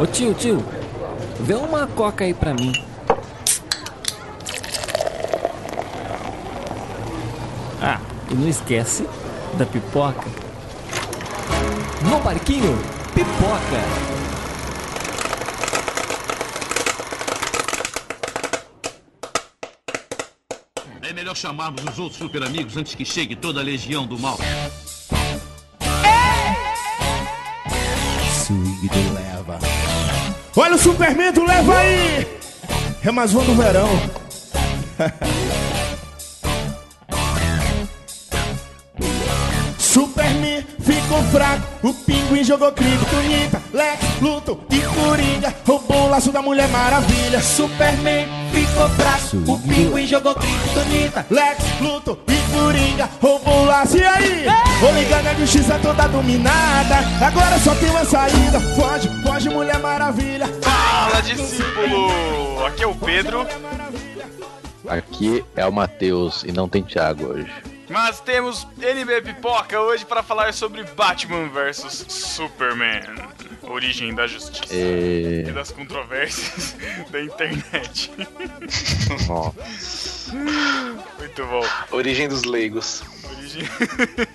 Ô tio, tio, vê uma coca aí pra mim. Ah, e não esquece da pipoca. No barquinho, pipoca. É melhor chamarmos os outros super amigos antes que chegue toda a legião do mal. Olha o Superman do leva aí! É mais um do verão. Superman ficou fraco, o pinguim jogou criptonita, Lex, Luto e Coringa roubou o laço da Mulher Maravilha. Superman ficou fraco, o pinguim jogou criptonita, Lex, Luto e Coringa roubou o laço. E aí? Vou ligar na justiça toda dominada, agora só tem uma saída. Foge, foge Mulher Maravilha. Fala, discípulo! Aqui é o Pedro, Aqui é o Matheus e não tem Thiago hoje. mas temos NB Pipoca hoje para falar sobre Batman vs Superman, origem da justiça E... e das controvérsias da internet. Nossa. Muito bom. Origem dos leigos. Origem,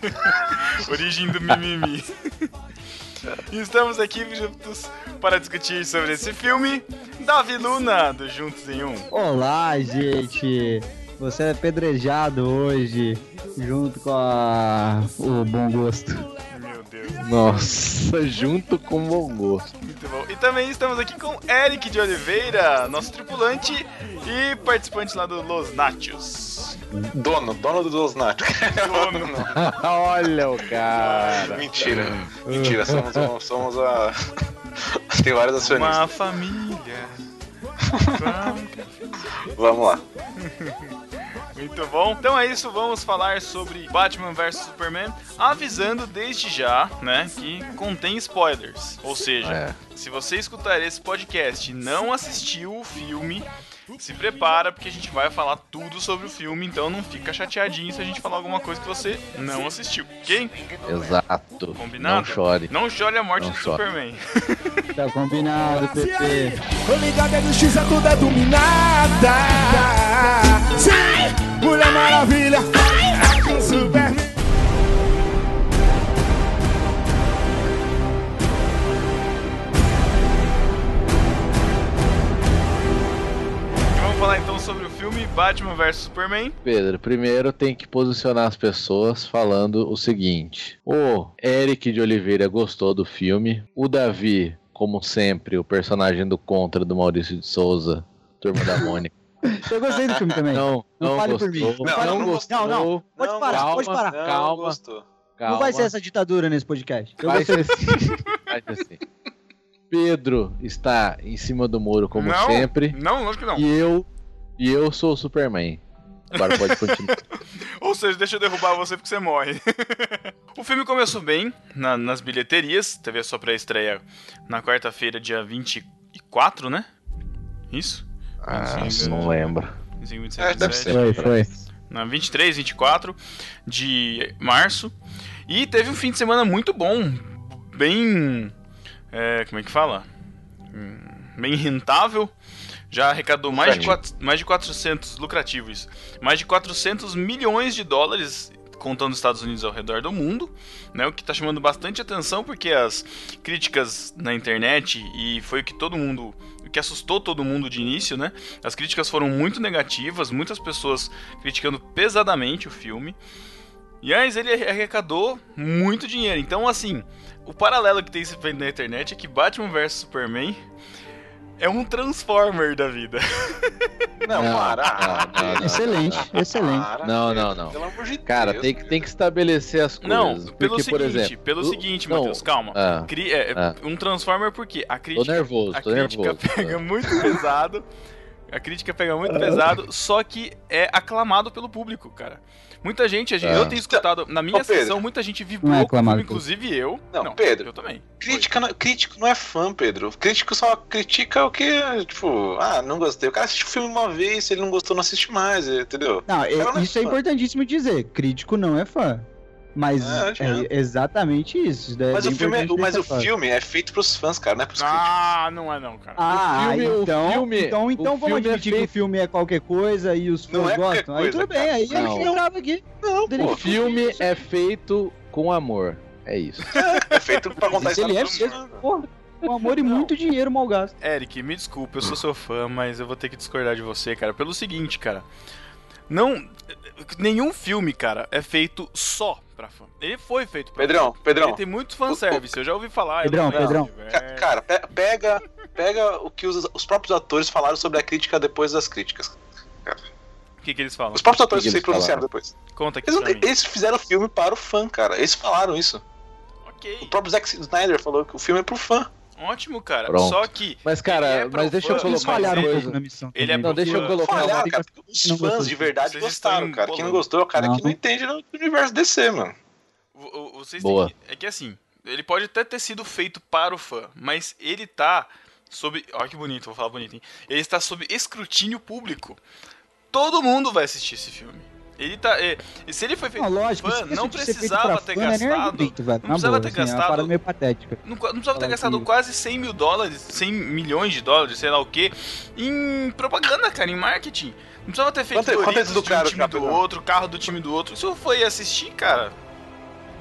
origem do mimimi. E estamos aqui juntos para discutir sobre esse filme. Davi Luna, do Juntos em Um. Olá, gente! Você é apedrejado hoje, junto com a... o bom gosto. Nossa, junto com o bom gosto. Muito bom. E também estamos aqui com Eric de Oliveira, nosso tripulante e participante lá do Los Nachos. Dono, dono dos Natos. Dono. Olha o cara. Mentira. Mentira, somos, um- somos a. Tem vários acionistas. Uma família. Vamos lá. Muito bom. Então é isso, vamos falar sobre Batman vs Superman, avisando desde já, né, que contém spoilers. Ou seja, É. se você escutar esse podcast e não assistiu o filme, se prepara porque a gente vai falar tudo sobre o filme, então não fica chateadinho se a gente falar alguma coisa que você não assistiu, ok? Exato. Combinado? Não chore. Não chore a morte Não do chore. Superman. Tá combinado, E aí? Tô ligado, a justiça tudo é dominada. Sim, Mulher Maravilha. Sobre o filme Batman vs Superman. Pedro, primeiro tem que posicionar as pessoas falando o seguinte: o Eric de Oliveira gostou do filme, o Davi, como sempre, o personagem do Contra do Maurício de Souza, Turma da Mônica. Eu gostei do filme também. Não, Não não, fale gostou. por mim. Não, Não, não gostou. Não, não. Pode Não, parar, calma, pode parar. Não, Calma. gostou. Não Calma. vai ser essa ditadura nesse podcast. Eu Vai gostei. ser assim. Vai ser assim. Pedro está em cima do muro, como não, sempre. Não, lógico que não. E eu. E eu sou o Superman. Agora pode continuar. Ou seja, deixa eu derrubar você porque você morre. o filme começou bem na- nas bilheterias. Teve a sua pré-estreia na quarta-feira, dia 24, né? Isso? Ah, Sim, não lembro. 25, 26, É, deve 27. Foi, foi. Na 23, 24 de março. E teve um fim de semana muito bom. Bem. é, como é que fala? Hum, Bem rentável. Já arrecadou mais de, quatro, mais de 400. Lucrativo isso. Mais de 400 milhões de dólares. Contando os Estados Unidos ao redor do mundo, né? O que tá chamando bastante atenção porque as críticas na internet e foi o que todo mundo, o que assustou todo mundo de início, né? As críticas foram muito negativas, muitas pessoas criticando pesadamente o filme. E antes ele arrecadou muito dinheiro. Então, assim, o paralelo que tem se feito na internet é que Batman vs Superman é um Transformer da vida. Não, Não, para. não, não, não. Excelente, excelente. Para, Não, não, não. Pelo amor de Cara, Deus, tem que, tem que estabelecer as coisas. Não, porque, pelo por seguinte, exemplo, pelo o- seguinte, Matheus, calma. ah, Cri- é, ah. Um Transformer porque a tô crítica, nervoso, a tô crítica nervoso. pega muito pesado. A crítica pega muito pesado, só que é aclamado pelo público, cara. Muita gente, a gente- Ah. eu tenho escutado, na minha Ô, Pedro. sessão, muita gente vibrou Não é aclamado inclusive eu. Não, Pedro. Eu também. Crítica não- crítico não é fã, Pedro. Crítico só critica o que, tipo, ah, não gostei. O cara assiste o filme uma vez, se ele não gostou, não assiste mais, entendeu? Não, é- não é isso é importantíssimo dizer. Crítico não é fã. Mas É, é, exatamente isso. isso daí é Mas, bem o filme, é, mas o filme é feito pros fãs, cara, não é pros críticos. Ah, não é não, cara. Ah, O filme- o então, filme- então, então o vamos filme é admitir que feito- o filme é qualquer coisa e os Não fãs é qualquer gostam. aí coisa, tudo bem, cara. aí a Não. gente não grava aqui. Não, pô. O filme é feito com amor. É isso. É feito pra contar a Mas ele é fãs. porra. Com amor e muito dinheiro mal gasto. Eric, me desculpa, eu sou seu fã, mas eu vou ter que discordar de você, cara. Pelo seguinte, cara. Não. Nenhum filme, cara, é feito só pra fã. Ele foi feito pra Pedrão, fã. Pedrão. Ele tem muito fanservice, eu já ouvi falar. Pedrão, Pedrão. o. Ca- Cara, pe- pega, pega o que os, os próprios atores falaram sobre a crítica depois das críticas. O que, que eles falam? Os próprios atores que que se pronunciaram depois. Conta aqui Eles, pra não- mim. eles fizeram o filme para o fã, cara. Eles falaram isso. O Ok, próprio Zack Snyder falou que o filme é pro fã. Ótimo, cara. Pronto. Só que. Mas, cara, é mas deixa eu colocar uma um coisa. na missão. Ele é. Não, deixa eu colocar uma Falharam, tem cara. Os não fãs gostou. de verdade Vocês gostaram, cara. Quem não gostou é o cara Não. que não entende do universo DC, mano. o- o- Vocês Boa. que- É que assim, ele pode até ter sido feito para o fã, mas ele tá sob. Olha que bonito, vou falar bonito, hein? Ele está sob escrutínio público. Todo mundo vai assistir esse filme. Ele tá. é, e se ele foi feito Não, lógico, fã, que não precisava ter fã, é gastado. argumento, não precisava boa, ter assim, É gastado- meio patética. Não, não precisava ter gastado que- quase 100 mil dólares, 100 milhões de dólares, sei lá o que, em propaganda, cara, em marketing. Não precisava ter feito Quanto- quanto Doritos eles de um time do outro, carro do time do outro. Isso foi assistir, cara.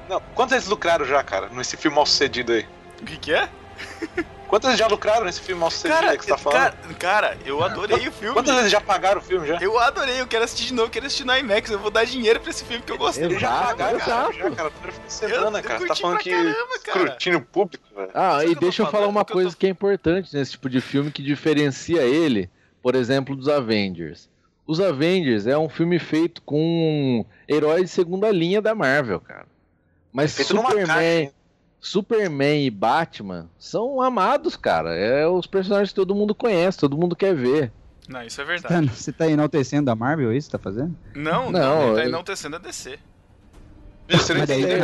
Não, quantos eles lucraram já, cara, nesse filme mal sucedido aí? O que, que é? Quantos eles já lucraram nesse filme sucedido Cara, que você tá falando? cara, cara, eu adorei o filme. Quantos eles já pagaram o filme já? Eu adorei, eu quero assistir de novo, eu quero assistir no IMAX, eu vou dar dinheiro pra esse filme que eu gostei. Eles já pagaram, cara, já, cara. Primeiro fim de semana, Eu- eu cara. Tá falando que caramba, cara. escrutínio público, velho. Ah, e eu deixa eu falar uma eu coisa tô- que é importante nesse tipo de filme que diferencia ele, por exemplo, dos Avengers. Os Avengers é um filme feito com heróis de segunda linha da Marvel, cara. Mas É Feito numa Superman? Superman e Batman são amados, cara. É os personagens que todo mundo conhece, todo mundo quer ver. Não, isso é Tá- verdade. Você tá enaltecendo a Marvel, é isso que tá fazendo? Não, não, Não, ele tá eu- enaltecendo a DC. Não Mas daí é-.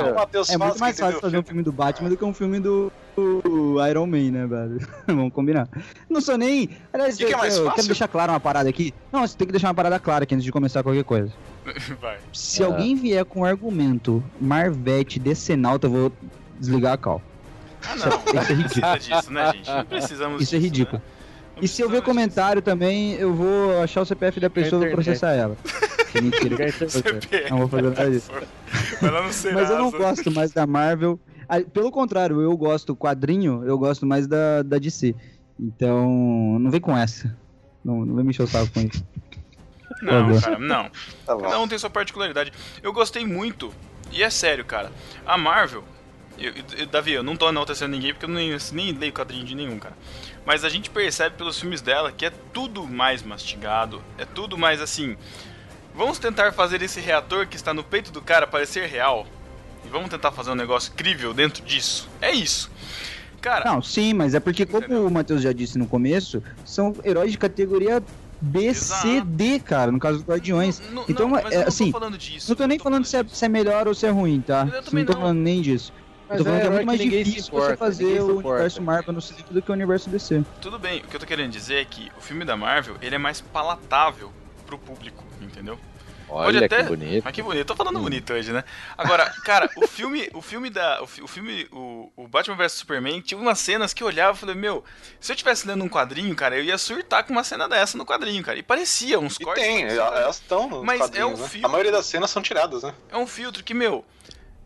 É muito mais fácil fazer um filme do Batman do que um filme do, do Iron Man, né, velho? Vamos combinar. Não sou nem. Aliás, Que que é eu, mais eu fácil? quero deixar claro uma parada aqui. Não, você tem que deixar uma parada clara aqui antes de começar qualquer coisa. Vai. Se Ah. alguém vier com um argumento Marvete decenalta, eu vou desligar a cal. Ah, não. Isso é Não ridículo. precisa disso, né, gente? Não precisamos Isso é disso, ridículo. né? E se eu ver comentário também, eu vou achar o CPF da pessoa e vou processar ela. Que mentira. disso. CPF. Não vou fazer nada disso. Mas eu não gosto mais da Marvel. Ah, Pelo contrário, eu gosto quadrinho, eu gosto mais da, da DC. Então, não vem com essa. Não, não vem me encher o saco com isso. Não, cara, não. Tá. Cada um tem sua particularidade. Eu gostei muito, e é sério, cara. A Marvel, eu, eu- Davi, eu não tô enaltecendo ninguém porque eu nem, nem leio quadrinho de nenhum, cara. Mas a gente percebe pelos filmes dela que é tudo mais mastigado, é tudo mais assim. Vamos tentar fazer esse reator que está no peito do cara parecer real. E vamos tentar fazer um negócio crível dentro disso. É isso. Cara, Não, sim, mas é porque, como Entendeu? o Matheus já disse no começo, são heróis de categoria B, C, Exato. D, cara, no caso dos Guardiões. n- Então, não, é, eu não assim, tô falando disso. Não tô nem falando se é, se é melhor ou se é ruim, tá? Eu também Não tô não. falando nem disso. Eu Mas tô falando que é muito mais difícil importa, você fazer o universo Marvel no cinema do que o universo DC. Tudo bem, o que eu tô querendo dizer é que o filme da Marvel, ele é mais palatável pro público, entendeu? Olha até- que bonito. Mas que bonito, eu tô falando bonito hoje, né? Agora, cara, o filme, o filme da. O, fi- o filme, o, o Batman vs Superman, tinha umas cenas que eu olhava e falei, meu, se eu tivesse lendo um quadrinho, cara, eu ia surtar com uma cena dessa no quadrinho, cara. E parecia uns E cortes. tem, elas estão nos Mas é um né? filme. A maioria das cenas são tiradas, né? É um filtro que, meu.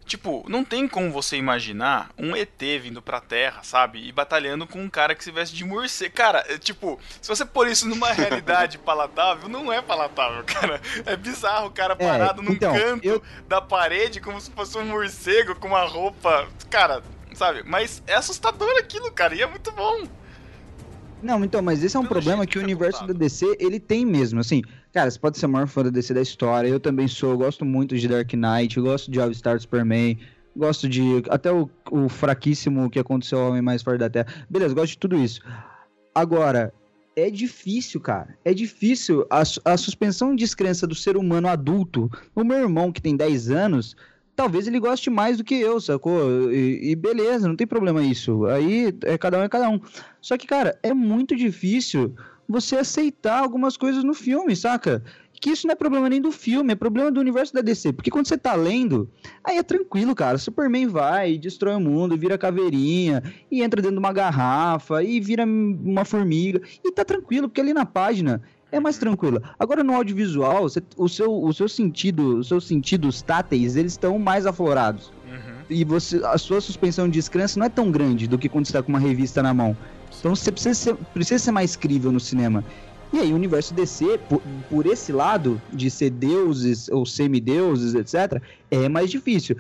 Tipo, não tem como você imaginar um ET vindo pra Terra, sabe? E batalhando com um cara que se veste de morcego. Cara, é, tipo, se você pôr isso numa realidade palatável, não é palatável, cara. É bizarro o cara É, parado num então, canto eu- da parede como se fosse um morcego com uma roupa. Cara, sabe? Mas é assustador aquilo, cara, e é muito bom. Não, então, mas esse é um Pelo problema que o que foi universo contado. da DC, ele tem mesmo, assim, cara, você pode ser o maior fã da DC da história, eu também sou, eu gosto muito de Dark Knight, gosto de All Star Superman, gosto de, até o, o fraquíssimo que aconteceu ao Homem Mais Forte da Terra, beleza, gosto de tudo isso. Agora, é difícil, cara, é difícil, a, a suspensão de descrença do ser humano adulto, o meu irmão que tem 10 anos, talvez ele goste mais do que eu, sacou? E, e beleza, não tem problema isso. Aí é cada um é cada um. Só que, cara, é muito difícil você aceitar algumas coisas no filme, saca? que isso não é problema nem do filme, é problema do universo da DC. Porque quando você tá lendo, aí é tranquilo, cara. Superman vai, destrói o mundo, vira caveirinha, e entra dentro de uma garrafa, e vira uma formiga. E tá tranquilo, porque ali na página é mais tranquilo. Agora no audiovisual, você- o seu, o seu sentido, os seus sentidos táteis, eles estão mais aflorados. Uhum. E você, a sua suspensão de descrença não é tão grande do que quando você tá com uma revista na mão. Então você precisa ser, precisa ser mais crível no cinema. E aí, o universo DC, por, por esse lado de ser deuses ou semideuses, etc., é mais difícil.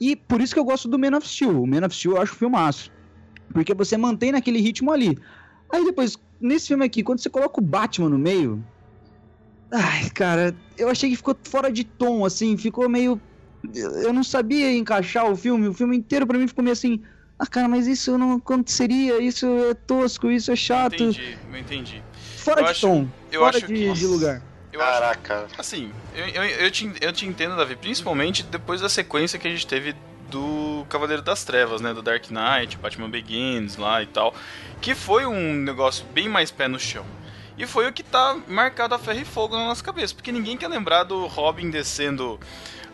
E por isso que eu gosto do Man of Steel. O Man of Steel eu acho filmaço. Porque você mantém naquele ritmo ali. Aí depois, nesse filme aqui, quando você coloca o Batman no meio. Ai, cara, eu achei que ficou fora de tom, assim, ficou meio. Eu não sabia encaixar o filme. O filme inteiro pra mim ficou meio assim. Ah, cara, mas isso não aconteceria, isso é tosco, isso é chato. Entendi, eu entendi. Fora Eu de acho- tom, eu fora acho de, que- de lugar. Eu acho Caraca. Assim, eu, eu, eu, te, eu te entendo, Davi, principalmente depois da sequência que a gente teve do Cavaleiro das Trevas, né? Do Dark Knight, Batman Begins lá e tal. Que foi um negócio bem mais pé no chão. E foi o que tá marcado a ferro e fogo na nossa cabeça. Porque ninguém quer lembrar do Robin descendo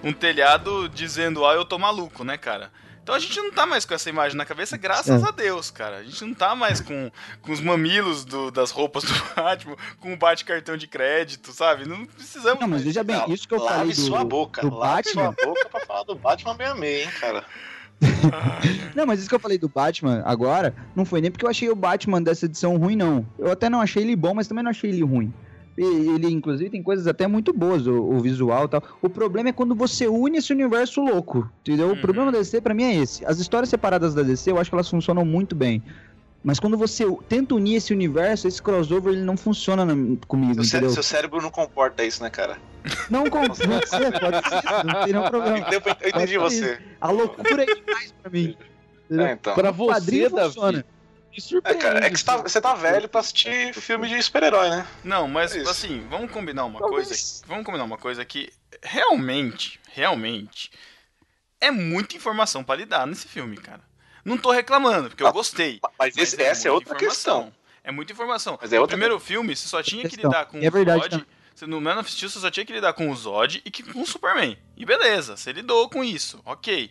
um telhado dizendo, ah, eu tô maluco, né, cara? Então a gente não tá mais com essa imagem na cabeça, graças É. a Deus, cara. A gente não tá mais com, com os mamilos do- das roupas do Batman, com o bate-cartão de crédito, sabe? Não precisamos Não, mas veja bem, Não, isso que eu lave falei do, sua boca. do lave Batman. sua boca pra falar do Batman 66, hein, cara. Não, mas isso que eu falei do Batman agora, não foi nem porque eu achei o Batman dessa edição ruim, não. Eu até não achei ele bom, mas também não achei ele ruim. Ele, inclusive, tem coisas até muito boas, o, o visual e tal. O problema é quando você une esse universo louco, entendeu? Uhum. O problema da DC, pra mim, é esse. As histórias separadas da DC, eu acho que elas funcionam muito bem. Mas quando você tenta unir esse universo, esse crossover, ele não funciona na- comigo, Seu, seu cérebro não comporta isso, né, cara? Não pode ser, pode ser, não tem nenhum problema. Eu, eu entendi Mas você. A loucura é demais pra mim. É, então. Pra você, Davi, funciona. Me É, surpreende. cara, é que você tá, você tá velho pra assistir filme de super-herói, né? Não, mas É assim, vamos combinar uma Talvez. coisa. Vamos combinar uma coisa que realmente, realmente é muita informação pra lidar nesse filme, cara. Não tô reclamando, porque eu Ah, gostei. Mas esse- mas essa é outra informação. questão. É muita informação. Mas é no outra primeiro filme, você só tinha que lidar com É o verdade Zod. Você, no Man of Steel, você só tinha que lidar com o Zod e que, com o Superman. E beleza, você lidou com isso, ok.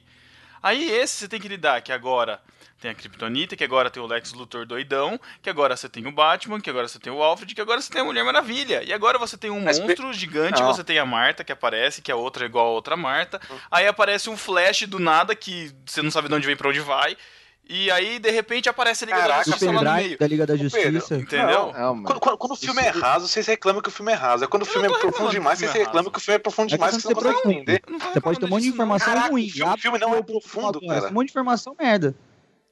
Aí esse você tem que lidar, que agora tem a Kryptonita, que agora tem o Lex Luthor doidão, que agora você tem o Batman, que agora você tem o Alfred, que agora você tem a Mulher Maravilha. E agora você tem um Mas monstro gigante, Não. você tem a Marta que aparece, que é outra igual a outra Marta. Aí aparece um Flash do nada, que você não sabe de onde vem pra onde vai. E aí, de repente, aparece a Liga da Caraca, O Justiça lá no meio. da Liga da Pedro, Justiça. Entendeu? Não, mas- Quando, quando- quando o filme é raso, vocês reclamam que o filme é raso. É quando o Eu filme é não profundo demais, vocês é reclamam que o filme é profundo É demais, que vocês não conseguem entender. Não Você pode ter um monte de não. informação ruim. o filme não é profundo, cara. Um monte de informação merda.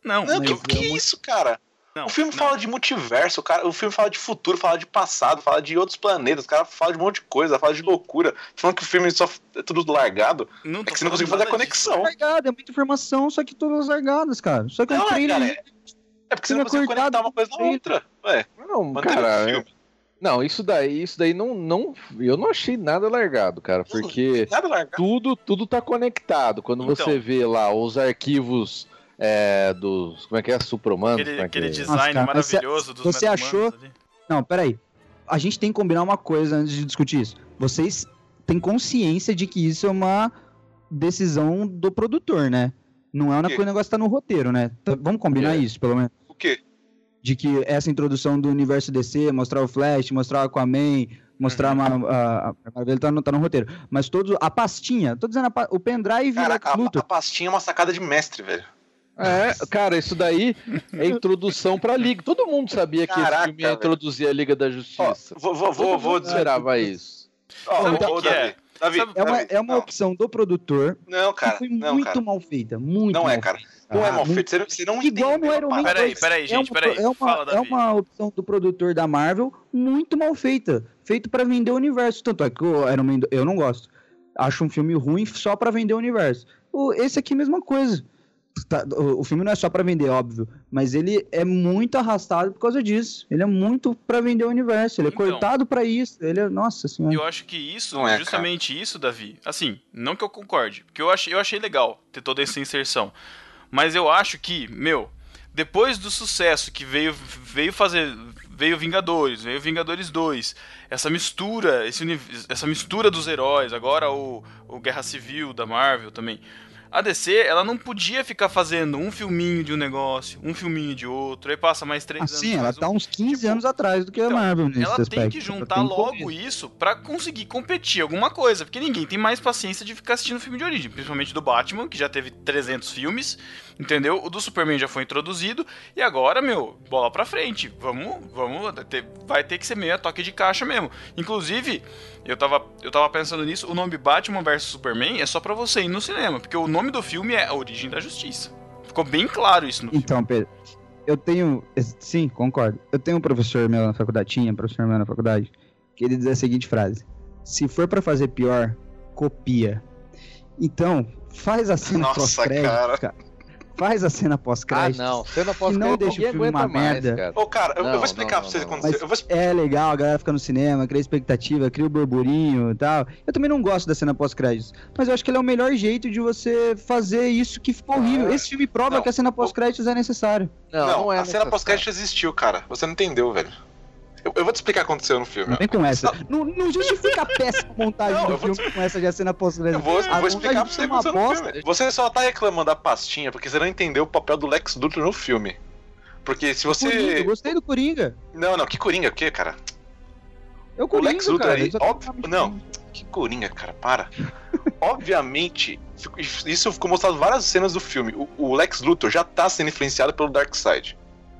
Não, Não, que, que eu- isso, cara? não, o filme não. fala de multiverso, cara. O filme fala de futuro, fala de passado, fala de outros planetas. O cara fala de um monte de coisa, fala de loucura. Falando que o filme só é tudo largado. Não É que você não conseguiu fazer a conexão. Largada, é muita informação, só que todas largadas, cara. Só que um Não, é, trailer. cara, É porque você não acordado, conectar uma coisa na outra. Ué, Não, cara, o não, isso daí, isso daí não, não, eu não achei nada largado, cara, porque Nada largado. tudo, tudo tá conectado. Quando Então. você vê lá os arquivos é, dos, como é que é, Supromando, Aquele, é que aquele é? design Nossa, cara, maravilhoso dos você achou- ali. Não, peraí. A gente tem que combinar uma coisa antes de discutir isso. Vocês têm consciência de que isso é uma decisão do produtor, né? Não é uma coisa, o negócio tá no roteiro, né? Tá- vamos combinar É. isso, pelo menos. O quê? De que essa introdução do universo DC, mostrar o Flash, mostrar o Aquaman, mostrar Uhum. a, a, a Marvel tá no, tá no roteiro. Mas todos, a pastinha, tô dizendo, a o pendrive e Lex a, a pastinha é uma sacada de mestre, velho. É, cara, isso daí é introdução pra Liga. Todo mundo sabia que esse Caraca, filme ia velho. introduzir a Liga da Ó, Justiça. vou, vou, Todo vou, mundo vou dizer. esperava isso. Ó, Sabe ô, o ô, que que é? Davi, Davi, Sabe- É uma, Davi, é uma não, opção do produtor Não, que cara. foi Não, muito cara. mal feita. Muito Não mal é, cara. Não é Ah, mal muito- feito. Você não, você não Igual entendeu no Iron Man. Peraí, 2. peraí, é gente, uma, peraí. É uma, Fala, é uma opção do produtor da Marvel muito mal feita. Feito pra vender o universo. Tanto é que o Iron Man, eu não gosto. Acho um filme ruim só pra vender o universo. O, esse aqui, mesma coisa. Tá, o, o filme não é só pra vender, óbvio. Mas ele é muito arrastado por causa disso. Ele é muito pra vender o universo. Ele é Então. cortado pra isso. Ele é. Nossa senhora. Eu acho que isso, Não é, justamente isso, Davi, assim, não que eu concorde, porque eu achei, eu achei legal ter toda essa inserção. Mas eu acho que, meu, depois do sucesso que veio, veio fazer, veio Vingadores, veio Vingadores 2. Essa mistura, esse, essa mistura dos heróis, agora o, o Guerra Civil da Marvel também. A DC, ela não podia ficar fazendo um filminho de um negócio, um filminho de outro, aí passa mais três anos. Assim, ela mais um- tá uns 15 tipo, anos atrás do que a então, Marvel nesse ela aspecto. tem que juntar tem logo isso pra conseguir competir alguma coisa, porque ninguém tem mais paciência de ficar assistindo filme de origem, principalmente do Batman, que já teve 300 filmes, entendeu? O do Superman já foi introduzido e agora, meu, bola pra frente. Vamos, vamos, vai ter que ser meio a toque de caixa mesmo. Inclusive, eu tava, eu tava pensando nisso, o nome Batman vs Superman é só pra você ir no cinema, porque o nome do filme é A Origem da Justiça. Ficou bem claro isso no filme. Então, Pedro, eu tenho. Sim, concordo. Eu tenho um professor meu na faculdade, tinha um professor meu na faculdade, que ele diz a seguinte frase: Se for pra fazer pior, copia. Então, faz a cena Nossa, cara. cara. Faz a cena Ah, pós-crédito. não. Você não pode E não deixa o filme uma merda. cara. Ô, cara, eu, eu Não, vou explicar não, pra vocês o que aconteceu. Eu vou É legal, a galera fica no cinema, cria expectativa, cria o burburinho e tal. Eu também não gosto da cena pós-créditos, mas eu acho que ele é o melhor jeito de você fazer isso que ficou horrível. Esse filme prova Não. que a cena pós-créditos é necessário. Não, Não, não, é a cena pós-crédito existiu, cara. Você não entendeu, velho. Eu, eu vou te explicar o que aconteceu no filme. Não vem com essa. Não, não justifica a péssima montagem Não, do eu filme com essa de a cena Eu pós-crédito. vou, eu vou explicar pra montagem você o que aconteceu no filme. Você só tá reclamando da pastinha porque você não entendeu o papel do Lex Luthor no filme. Porque se Coringa, você. eu gostei do Coringa. Não, não, que Coringa, o quê, cara? É o Coringa, Lex Luthor cara. aí, tem óbvio- não. Que Coringa, cara, para. Obviamente, isso ficou mostrado em várias cenas do filme. O, o Lex Luthor já tá sendo influenciado pelo Darkseid.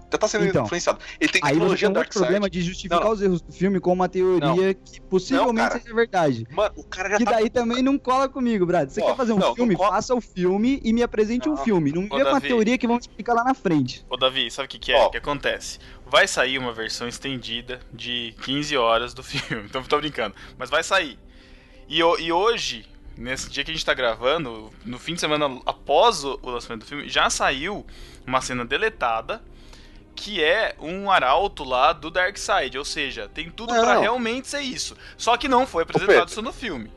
Já tá sendo Então, influenciado. Ele tem Aí você tecnologia tem outro Darkseid. problema de justificar Não, não. os erros do filme com uma teoria que possivelmente Não, seja verdade. Mano, o cara já Que tá. daí também não cola comigo, Brad. Você Ó, quer fazer um não, não filme? cola- Faça o filme e me apresente um Não. filme. Não me Ô, vê com a Davi. teoria que vão te explicar lá na frente. Ô Davi, sabe o que, que é Ó. que acontece? Vai sair uma versão estendida de 15 horas do filme. Então tô brincando. Mas vai sair. E, e hoje, nesse dia que a gente tá gravando, no fim de semana após o, o lançamento do filme, já saiu uma cena deletada. Que é um arauto lá do Darkseid, ou seja, tem tudo pra realmente ser isso. Só que não foi apresentado isso no filme.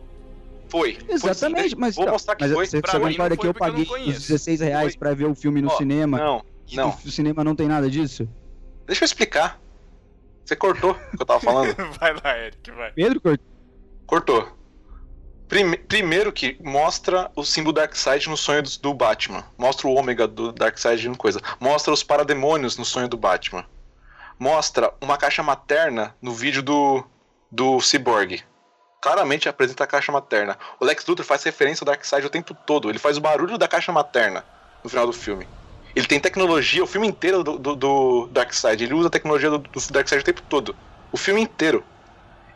Foi. Foi Exatamente, deixa- mas, Vou então, mostrar que mas foi. você, Pra você mim não foi que eu eu paguei conheço. os 16 reais Foi. pra ver o filme no Ó, cinema Não, e não. o cinema não tem nada disso? Deixa eu explicar. Você cortou o que eu tava falando. vai lá, Eric, vai. Pedro cortou. Cortou. Prime- primeiro que mostra o símbolo Darkseid no sonho do, do Batman. Mostra o ômega do Darkseid no coisa. Mostra os parademônios no sonho do Batman. Mostra uma caixa materna no vídeo do, do Cyborg. Claramente apresenta a caixa materna. O Lex Luthor faz referência ao Darkseid o tempo todo. Ele faz o barulho da caixa materna no final do filme. Ele tem tecnologia, o filme inteiro do, do, do Darkseid. Ele usa a tecnologia do, do Darkseid o tempo todo. O filme inteiro.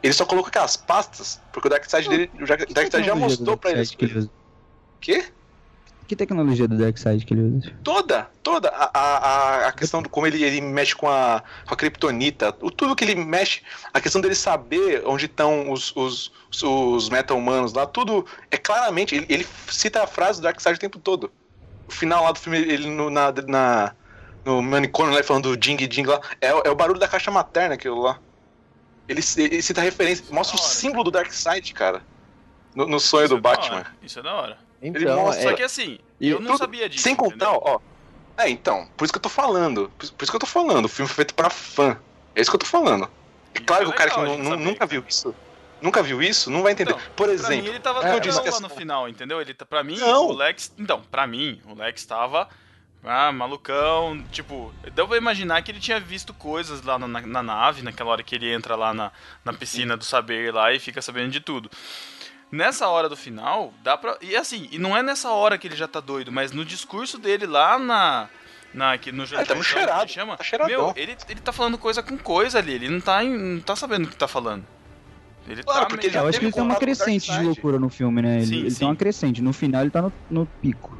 Ele só colocou aquelas pastas, porque o Darkseid dele. O Darkseid já mostrou pra ele. Darkseid que ele? Quê? Que tecnologia do Darkseid que ele usa? Toda, toda. A, a, a- a questão do como ele, ele mexe com a, com a Kryptonita, o, tudo que ele mexe, a questão dele saber onde estão os, os, os meta-humanos lá, tudo é claramente. Ele, ele cita a frase do Darkseid o tempo todo. O final lá do filme, ele no, na, na, no manicômio lá falando do Ding Ding lá, é, é o barulho da caixa materna aquilo lá. Ele, ele cita a referência, mostra o símbolo do Darkseid, cara. No, no sonho Isso do é Batman. hora, Isso é da hora. Então, mostra- é, Só que assim, E eu não Tudo- sabia disso. Sem contar, entendeu? ó. É, então, por isso que eu tô falando. Por, por isso que eu tô falando. O filme foi feito pra fã. É isso que eu tô falando. É claro é que o cara que saber, nunca cara. viu isso. Nunca viu isso, não vai entender. Então, por Pra mim, exemplo, ele tava é, eu disse que no final, entendeu? Ele, tá- pra mim, Não. o Lex. Então, pra mim, o Lex tava. Ah, malucão. Tipo, deu pra imaginar que ele tinha visto coisas lá na, na- na nave, naquela hora que ele entra lá na, na piscina do saber lá e fica sabendo de tudo. Nessa hora do final, dá pra. E assim, e não é nessa hora que ele já tá doido, mas no discurso dele lá na. na que no ele tá cheirado, chama, tá cheiradão. Meu, ele, ele tá falando coisa com coisa ali, ele não tá, em- não tá sabendo o que tá falando. Ele Claro, tá porque meio- já eu acho que ele tem uma crescente de loucura no filme, né? Ele, Sim, ele sim. tem uma crescente. No final ele tá no, no pico.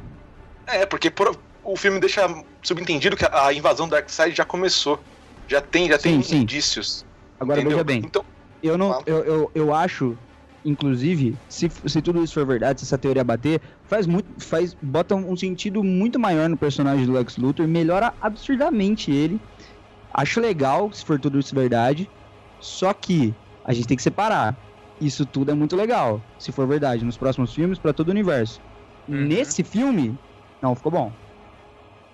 É, porque por- o filme deixa subentendido que a, invasão do Darkseid já começou. Já tem, já tem Sim, sim. indícios. Agora entendeu? veja bem, Então, eu não, eu, eu, eu acho, inclusive, se, se tudo isso for verdade, se essa teoria bater, faz muito, faz, bota um sentido muito maior no personagem do Lex Luthor, melhora absurdamente ele. Acho legal se for tudo isso verdade, só que a gente tem que separar. Isso tudo é muito legal, se for verdade, nos próximos filmes, pra todo o universo. Uhum. Nesse filme, não ficou bom.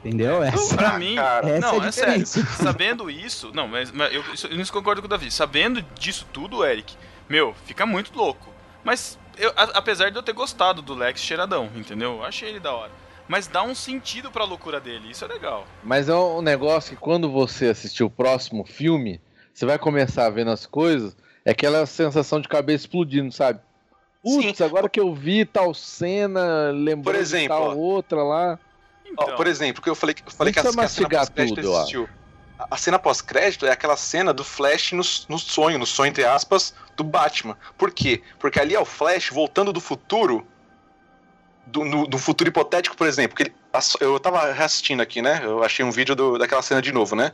Entendeu? Essa, Pra mim, cara, essa não, é a é sério. Sabendo isso, não, mas, mas eu, isso- eu não concordo com o Davi. Sabendo disso tudo, Eric, meu, fica muito louco. Mas, eu- a- apesar de eu ter gostado do Lex cheiradão, entendeu? Eu achei ele da hora. Mas dá um sentido pra loucura dele, isso é legal. Mas é um negócio que quando você assistir o próximo filme, você vai começar vendo as coisas, é aquela sensação de cabeça explodindo, sabe? Putz, agora que eu vi tal cena, lembrando Por exemplo, de tal outra lá. Ó, Então, por exemplo, que eu falei, que- eu falei que a, que a cena pós-crédito existiu. A, a cena pós-crédito é aquela cena do Flash no, no sonho, no sonho, entre aspas, do Batman. Por quê? Porque ali é o Flash voltando do futuro, do, no- do futuro hipotético, por exemplo. Que ele- eu tava reassistindo aqui, né? Eu achei um vídeo do- daquela cena de novo, né?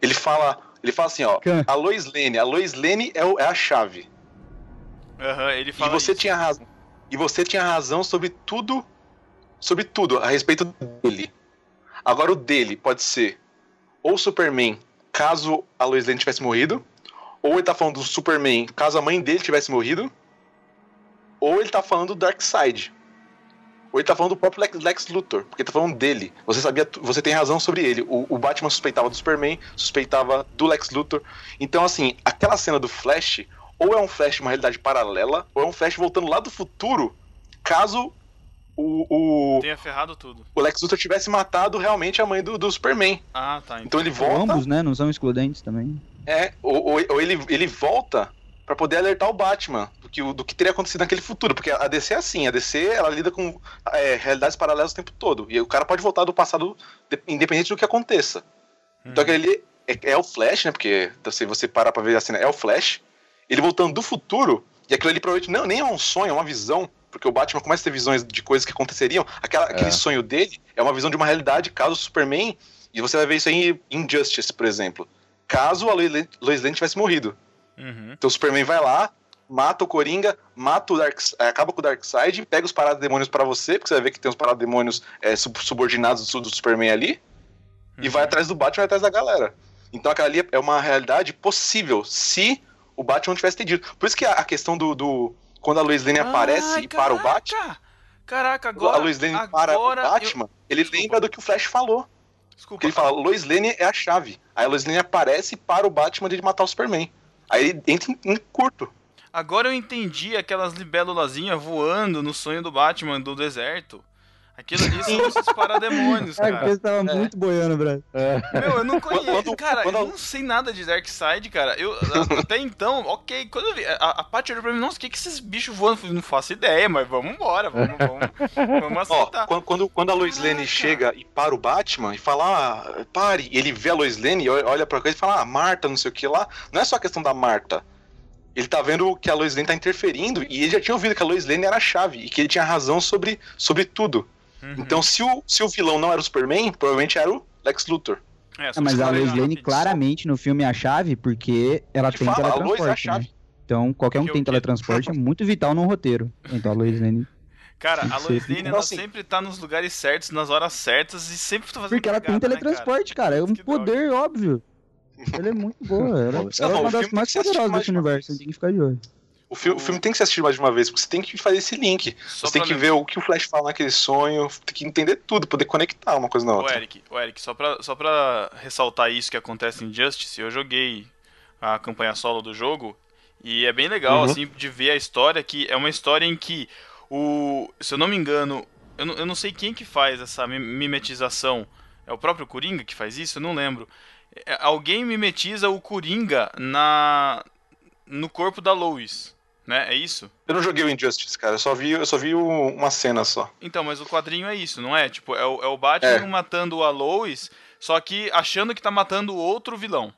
Ele fala, ele fala assim, ó, a Lois Lane, a Lois Lane é, o- é a chave. aham, ele E fala você isso. tinha razão. E você tinha razão sobre tudo, sobre tudo a respeito dele. Agora o dele pode ser ou Superman, caso a Lois Lane tivesse morrido, ou ele tá falando do Superman, caso a mãe dele tivesse morrido, ou ele tá falando do Darkseid. Ou ele tá falando do próprio Lex, Luthor, porque ele tá falando dele. Você sabia, você tem razão sobre ele. O, o Batman suspeitava do Superman, suspeitava do Lex Luthor. Então, assim, aquela cena do Flash, ou é um Flash uma realidade paralela, ou é um Flash voltando lá do futuro, caso o, o, Tenha ferrado tudo. o Lex Luthor tivesse matado realmente a mãe do, do Superman. Ah, tá. Então ele volta, Ambos, né? Não são excludentes também. é, ou, ou- ou ele, ele volta pra poder alertar o Batman do que, o- do que teria acontecido naquele futuro. Porque a DC é assim, a DC ela lida com é, realidades paralelas o tempo todo. E o cara pode voltar do passado de- independente do que aconteça. Então aquele ali é, é o Flash, né? Porque se você parar pra ver a cena, é o Flash. Ele voltando do futuro, e aquilo ali provavelmente não, nem é um sonho, é uma visão. Porque o Batman começa a ter visões de coisas que aconteceriam. Aquela, Aquele sonho dele é uma visão de uma realidade caso o Superman. E você vai ver isso aí em Injustice, por exemplo. Caso a Lois Lane- tivesse morrido. Uhum. Então o Superman vai lá, mata o Coringa, mata o Dark, eh, acaba com o Darkseid, pega os parademônios pra você, porque você vai ver que tem os parademônios sub- subordinados do, do Superman ali, e vai atrás do Batman, vai atrás da galera. Então aquela ali é uma realidade possível, se o Batman tivesse entendido. Por isso que a, a questão do, do- Quando a Lois Lane aparece Ai, e para o Batman, caraca! Agora. a Lois Lane para o agora eu- Batman, ele Desculpa. lembra do que o Flash falou. Desculpa. Porque ele fala, Lois Lane é a chave. Aí a Lois Lane aparece para o Batman de matar o Superman. Aí ele entra em, em curto. Agora eu entendi aquelas libélulazinhas voando no sonho do Batman do deserto. Aquilo ali são esses parademônios, É, cara. você tava muito boiando, Brad. Meu, eu não conheço. Quando- cara, quando- eu não sei nada de Darkseid, cara. Eu, até então, ok. Quando eu vi. A, a Paty olhou pra mim, nossa, o que, que esses bichos voando? Eu falei, não faço ideia, mas vamos embora. Vamos, vamos, vamos Ó, aceitar. quando, quando, quando a Lois Lane Caraca. chega e para o Batman e fala, ah, pare, e ele vê a Lois Lane e olha olha pra coisa e fala, ah, Marta, não sei o que lá. Não é só a questão da Marta. Ele tá vendo que a Lois Lane tá interferindo e ele já tinha ouvido que a Lois Lane era a chave e que ele tinha razão sobre, sobre tudo. Uhum. Então, se o, se o vilão não era o Superman, provavelmente era o Lex Luthor. É, Ah, mas a Lois Lane claramente no filme é a chave, porque ela tem fala, a é a teletransporte, né? chave. Então, qualquer um Que tem teletransporte é muito vital num roteiro. Então, a Lois Lane... Cara, a Lois. Lane, ela assim- sempre tá nos lugares certos, nas horas certas e sempre tá fazendo Porque ela tem cagada, né, cara? teletransporte, cara. É um Que droga. poder óbvio. Ela é muito boa. Ela, ela Não, é uma das mais poderosas mais desse universo. Tem que ficar de olho. O, fi- o filme tem que ser assistido mais de uma vez, porque você tem que fazer esse link. Só você tem que ver o que o Flash fala naquele sonho, tem que entender tudo, poder conectar uma coisa na outra. Eric, ô, Eric, só pra, só pra ressaltar isso que acontece em Justice, eu joguei a campanha solo do jogo e é bem legal, Uhum. assim, de ver a história, que é uma história em que o... Se eu não me engano, eu não, eu não sei quem que faz essa mi- mimetização, é o próprio Coringa que faz isso? Eu não lembro. É, alguém mimetiza o Coringa na... no corpo da Lois, né? É isso? Eu não joguei o Injustice, cara. Eu só vi, eu só vi o- uma cena só. Então, mas o quadrinho é isso, não é? Tipo, é o, é o Batman É. matando a Lois, só que achando que tá matando outro vilão.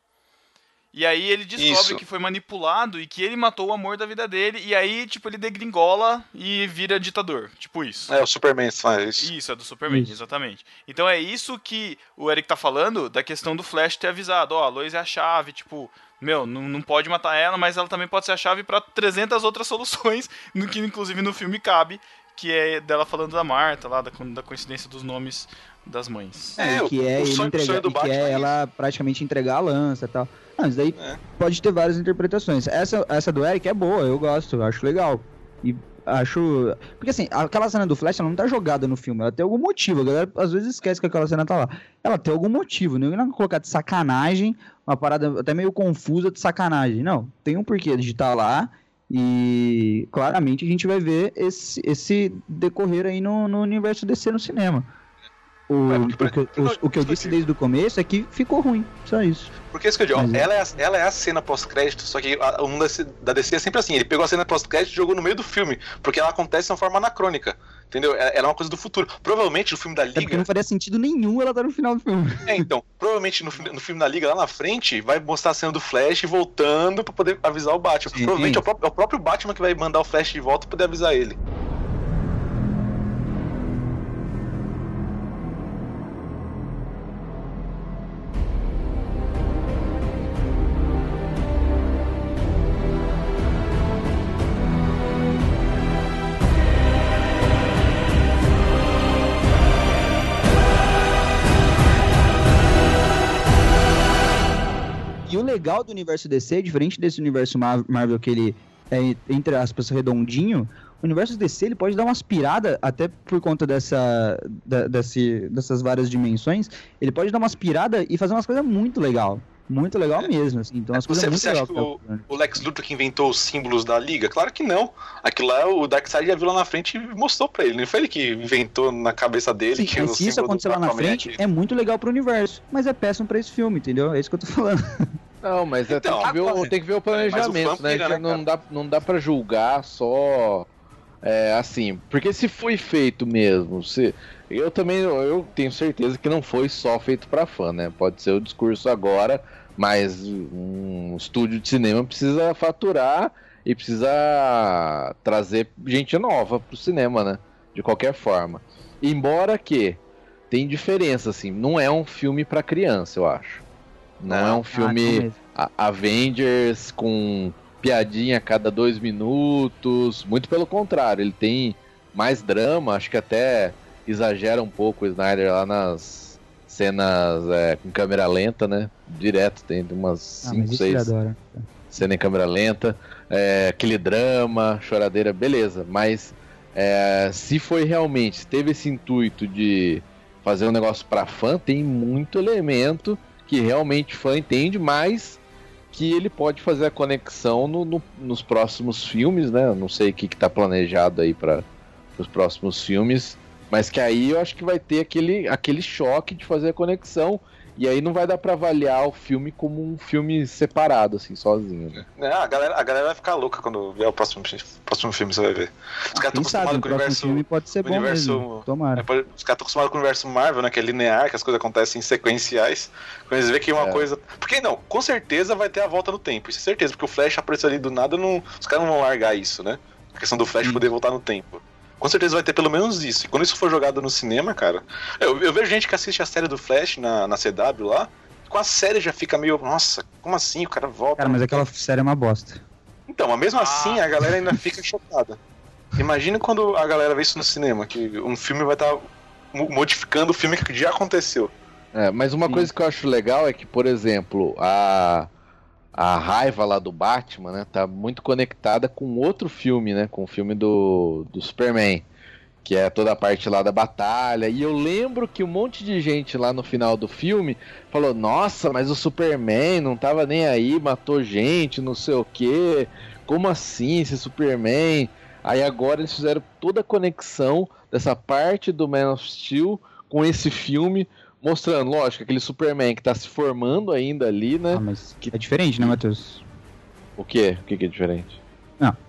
E aí ele descobre Isso. que foi manipulado e que ele matou o amor da vida dele, e aí, tipo, ele degringola e vira ditador. Tipo isso. É, o Superman faz isso. Isso, é do Superman, Isso. exatamente. Então é isso que o Eric tá falando da questão do Flash ter avisado. Ó, a Lois é a chave, tipo, meu, não, não pode matar ela, mas ela também pode ser a chave pra 300 outras soluções, no que inclusive no filme cabe, que é dela falando da Marta, lá, da, da coincidência dos nomes das mães. É, e o- que é o entregar, sonho do que é é ela praticamente entregar a lança e tal. Não, isso daí É. pode ter várias interpretações. Essa, essa do Eric é boa, eu gosto, eu acho legal. E acho. Porque assim, aquela cena do Flash ela não tá jogada no filme, ela tem algum motivo. A galera às vezes esquece que aquela cena tá lá. Ela tem algum motivo, não é colocar de sacanagem, uma parada até meio confusa de sacanagem. Não, tem um porquê de estar tá lá. E claramente a gente vai ver esse, esse decorrer aí no, no universo DC no cinema. O, É, o, porque- que, eu- o, o que eu disse desde o começo é que ficou ruim, só isso. Porque é isso que eu digo, Mas é. ela, é a, ela é a cena pós-crédito, só que o mundo da DC é sempre assim, ele pegou a cena pós-crédito e jogou no meio do filme, porque ela acontece de uma forma anacrônica, entendeu? Ela é uma coisa do futuro. Provavelmente no filme da É porque Liga, não faria sentido nenhum ela estar no final do filme. é, então, provavelmente no, no filme da Liga, lá na frente, vai mostrar a cena do Flash voltando pra poder avisar o Batman. Sim. Provavelmente é o, próprio, é o próprio Batman que vai mandar o Flash de volta pra poder avisar ele. Legal do universo DC, diferente desse universo Mar- Marvel que ele é, entre aspas, redondinho, o universo DC ele pode dar uma aspirada, até por conta dessa, da- desse, dessas várias dimensões, ele pode dar uma aspirada e fazer umas coisas muito legal. Muito legal mesmo, assim. Então, as Você- coisas muito você acha legal. que O Lex Luthor que inventou os símbolos da Liga? Claro que não. Aquilo lá o Darkseid já viu lá na frente e mostrou pra ele. Não foi ele que inventou na cabeça dele Sim, que o se isso acontecer lá na é frente, é muito legal pro universo. Mas é péssimo pra esse filme, entendeu? É isso que eu tô falando. Não, mas é, Então, tem, que ver, o- tem que ver o planejamento, né? né, não, dá, não dá pra julgar só é, assim. Porque se foi feito mesmo, se, eu também eu tenho certeza que não foi só feito pra fã, né? Pode ser o discurso agora, mas um estúdio de cinema precisa faturar e precisa trazer gente nova pro cinema, né? De qualquer forma. Embora que tem diferença, assim, não é um filme pra criança, eu acho. Não, é um filme a- Avengers com piadinha a cada dois minutos. Muito pelo contrário, ele tem mais drama, acho que até exagera um pouco o Snyder lá nas cenas é, com câmera lenta, né? Direto, tem umas Ah, mas 5, isso ele 6 adora. cena em câmera lenta, é, aquele drama, choradeira, beleza. Mas é, se foi realmente, se teve esse intuito de fazer um negócio pra fã, tem muito elemento que realmente fã entende, mas que ele pode fazer a conexão no- no- nos próximos filmes, né? Não sei o que, que tá planejado aí para os próximos filmes, mas que aí eu acho que vai ter aquele, aquele choque de fazer a conexão. E aí não vai dar pra avaliar o filme como um filme separado, assim, sozinho, né? É, a, galera, a galera vai ficar louca quando vier o próximo, próximo filme, você vai ver. Os caras estão acostumados o com o próximo universo. filme pode ser o bom universo- mesmo. Tomara. é, os caras estão acostumados com o universo Marvel, né? Que é linear, que as coisas acontecem sequenciais. Quando eles veem que uma É. coisa. Porque não, com certeza vai ter a volta no tempo. Isso é certeza, porque o Flash apareceu ali do nada, não... os caras não vão largar isso, né? A questão do Flash poder voltar no tempo. Com certeza vai ter pelo menos isso. E quando isso for jogado no cinema, cara. Eu, eu vejo gente que assiste a série do Flash na, na CW lá. Com a série já fica meio. Nossa, como assim? O cara volta. Cara, mas aquela série é uma bosta. Então, mas mesmo assim a galera ainda fica chocada. Imagina quando a galera vê isso no cinema, que um filme vai estar modificando o filme que já aconteceu. É, mas uma coisa que eu acho legal é que, por exemplo, a, a raiva lá do Batman, né, tá muito conectada com outro filme, né, com o filme do, do Superman, que é toda a parte lá da batalha. E eu lembro que um monte de gente lá no final do filme falou: Nossa, mas o Superman não tava nem aí, matou gente, não sei o que. Como assim esse Superman? Aí agora eles fizeram toda a conexão dessa parte do Man of Steel com esse filme, mostrando, lógico, aquele Superman que tá se formando ainda ali, né? Ah, mas Que- é diferente, né, Matheus? O quê? O que, que é diferente?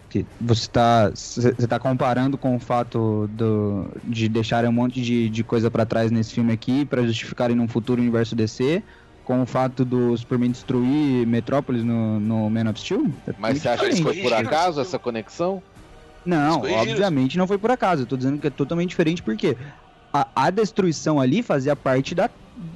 Que você tá, você tá comparando com o fato do, de deixarem um monte de, de coisa pra trás nesse filme aqui pra justificarem num futuro universo DC, com o fato do Superman destruir Metrópolis no, no Man of Steel? É Mas você acha que foi por acaso essa conexão? Não, obviamente não foi por acaso. Eu tô dizendo que é totalmente diferente porque a, a destruição ali fazia parte da,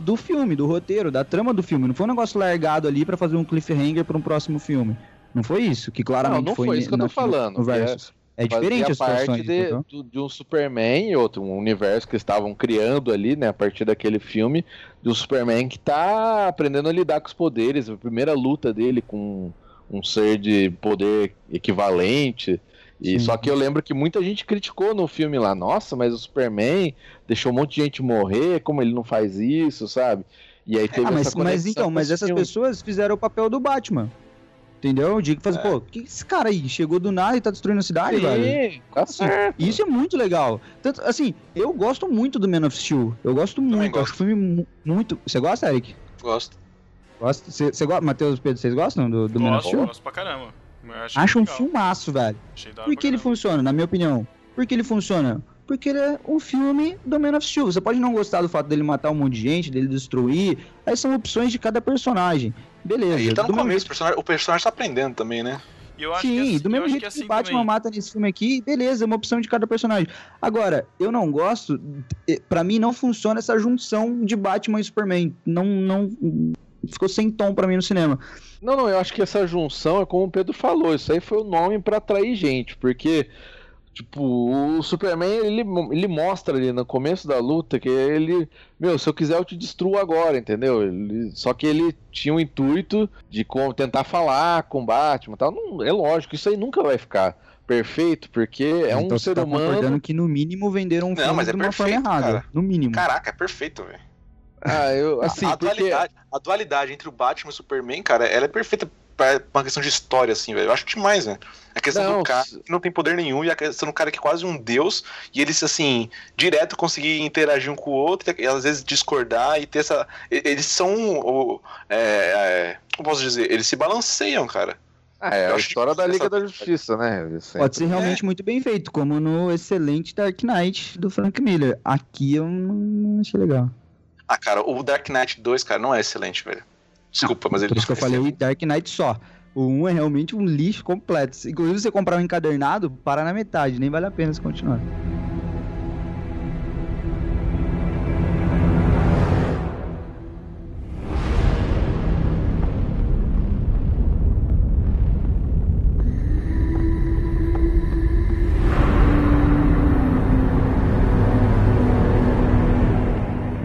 do filme, do roteiro, da trama do filme. Não foi um negócio largado ali pra fazer um cliffhanger pra um próximo filme. Não foi isso, que claramente não, não foi, foi isso que eu tô no- falando. no versus. É diferente situações, parte de, do- de um Superman e outro, um universo que estavam criando ali, né, a partir daquele filme, do Superman que tá aprendendo a lidar com os poderes, a primeira luta dele com um ser de poder equivalente. E Sim. só que eu lembro que muita gente criticou no filme lá, nossa, mas o Superman deixou um monte de gente morrer, como ele não faz isso, sabe? E aí teve Ah, mas, essa mas conexão então, com mas essas filme. pessoas fizeram o papel do Batman. Entendeu? De que fazer, pô, que esse cara aí chegou do nada e tá destruindo a cidade, velho? Sim, tá certo. Isso é muito legal. Tanto, assim, eu gosto muito do Man of Steel. Eu gosto muito. gosto. Acho o filme mu- muito. Você gosta, Eric? Gosto. Gosta? Você gosta? Matheus, Pedro, vocês gostam do, do Man of Gosto, Steel? gosto pra caramba. Achei Acho um legal. filmaço, velho. Por que ele caramba. funciona, na minha opinião? Por que ele funciona? Porque ele é um filme do Man of Steel. Você pode não gostar do fato dele matar um monte de gente, dele destruir. Aí são opções de cada personagem. Beleza. E tá no começo, o personagem, o personagem tá aprendendo também, né? Eu acho Sim, que, assim- do eu mesmo acho jeito que que, assim o Batman também. mata nesse filme aqui, beleza, é uma opção de cada personagem. Agora, eu não gosto, eh, pra mim não funciona essa junção de Batman e Superman. Não, não, ficou sem tom pra mim no cinema. Não, não, eu acho que essa junção é como o Pedro falou, isso aí foi o nome pra atrair gente, porque tipo, o Superman ele, ele mostra ali no começo da luta que ele, meu, se eu quiser eu te destruo agora, entendeu? Ele- só que ele tinha o intuito de com- tentar falar com Batman, e tal. Não, é lógico, isso aí nunca vai ficar perfeito, porque é um então você ser tá humano. que no mínimo venderam um Não, filme mas é de uma perfeito, forma errada. cara. No mínimo. Caraca, é perfeito, velho. Ah, eu assim, a, porque dualidade, a dualidade entre o Batman e o Superman, cara, ela é perfeita pra uma questão de história, assim, velho. Eu acho demais, né? A questão Não, do cara que não tem poder nenhum e a questão do cara que é quase um deus e eles, assim, direto conseguir interagir um com o outro e às vezes discordar e ter essa. Eles são. o- é, é, como posso dizer? Eles se balanceiam, cara. ah, é a história da Liga da Justiça, né? Sempre. Pode ser realmente muito bem feito, como no excelente Dark Knight do Frank Miller. Aqui eu não achei legal. Ah, cara, o Dark Knight 2, cara, não é excelente, velho. Desculpa, mas ele Por isso que eu falei Dark Knight só. O 1 é realmente um lixo completo. Inclusive, se você comprar um encadernado, para na metade, nem vale a pena você continuar.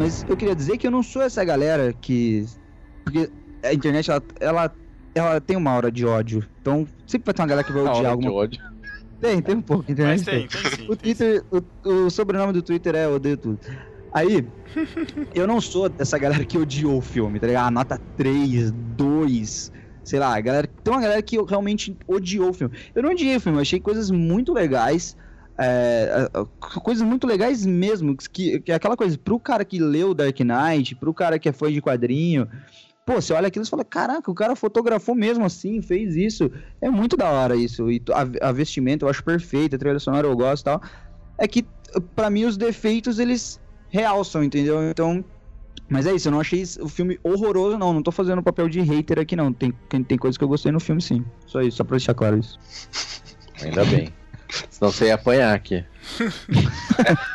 Mas eu queria dizer que eu não sou essa galera que. Porque a internet, ela, ela, ela tem uma aura de ódio. Então, sempre vai ter uma galera que vai odiar hora de alguma ódio. Tem, tem um pouco. a Mas Internet tem, tem sim. O tem sim. Twitter, o, o sobrenome do Twitter é Odeio Tudo. Aí, eu não sou dessa galera que odiou o filme, tá ligado? Ah, nota 3, 2, sei lá, galera, tem uma galera que realmente odiou o filme. Eu não odiei o filme, eu achei coisas muito legais, é, coisas muito legais mesmo, que, que é aquela coisa, pro cara que leu Dark Knight, pro cara que é fã de quadrinho, pô, você olha aquilo e fala, caraca, o cara fotografou mesmo assim, fez isso, é muito da hora isso, e a, a vestimenta eu acho perfeita, a trilha sonora eu gosto e tal, é que pra mim os defeitos eles realçam, entendeu? Então, mas é isso, eu não achei o filme horroroso não, não tô fazendo papel de hater aqui não, tem, tem coisas que eu gostei no filme sim, só isso, só pra deixar claro isso. Ainda bem. Senão você ia apanhar aqui.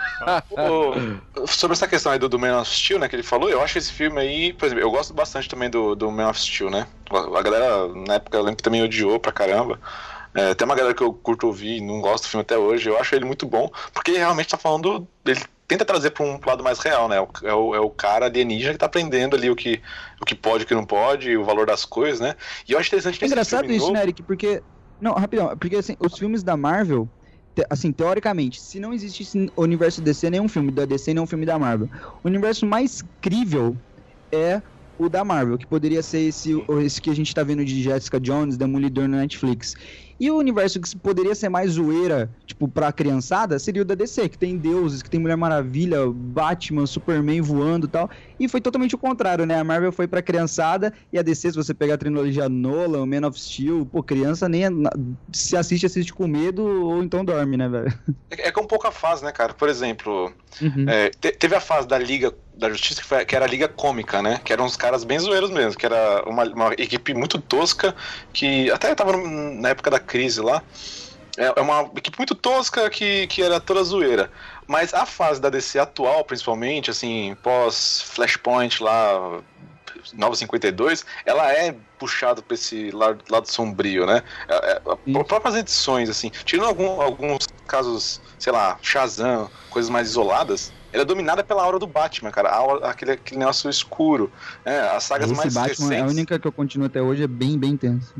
O- sobre essa questão aí do, do Man of Steel, né, que ele falou, eu acho esse filme aí, por exemplo, eu gosto bastante também do, do Man of Steel, né? A galera, na época, eu lembro que também odiou pra caramba. É, tem uma galera que eu curto ouvir e não gosto do filme até hoje, eu acho ele muito bom, porque ele realmente tá falando, ele tenta trazer pra um lado mais real, né? É o, é o cara alienígena que tá aprendendo ali o que, o que pode e o que não pode, o valor das coisas, né? E eu acho interessante É nesse engraçado filme isso, novo- né, Eric? Porque. Não, rapidão, porque assim, os filmes da Marvel, te- assim, teoricamente, se não existisse o universo DC, nenhum filme da DC, nenhum filme da Marvel. O universo mais crível é o da Marvel, que poderia ser esse, esse que a gente tá vendo de Jessica Jones, Demolidor na Netflix. E o universo que poderia ser mais zoeira, tipo, pra criançada, seria o da DC, que tem deuses, que tem Mulher Maravilha, Batman, Superman voando e tal. E foi totalmente o contrário, né? A Marvel foi pra criançada e a DC, se você pegar a trilogia Nolan, Man of Steel, pô, criança nem é se assiste, assiste com medo ou então dorme, né, velho? É, é com pouca fase, né, cara? Por exemplo, Uhum. É, te- teve a fase da Liga da Justiça que, foi- que era a Liga Cômica, né? Que eram uns caras bem zoeiros mesmo, que era uma, uma equipe muito tosca, que até tava na época da crise lá. É é uma equipe muito tosca que, que era toda zoeira. Mas a fase da DC atual, principalmente, assim, pós Flashpoint lá, 952, ela é puxada pra esse lado, lado sombrio, né? É- é- próprias edições, assim, tirando algum- alguns casos, sei lá, Shazam, coisas mais isoladas, ela é dominada pela aura do Batman, cara. A aura- aquele, aquele negócio escuro. É, as sagas Esse mais Batman é a recentes. única que eu continuo até hoje, é bem, bem tenso.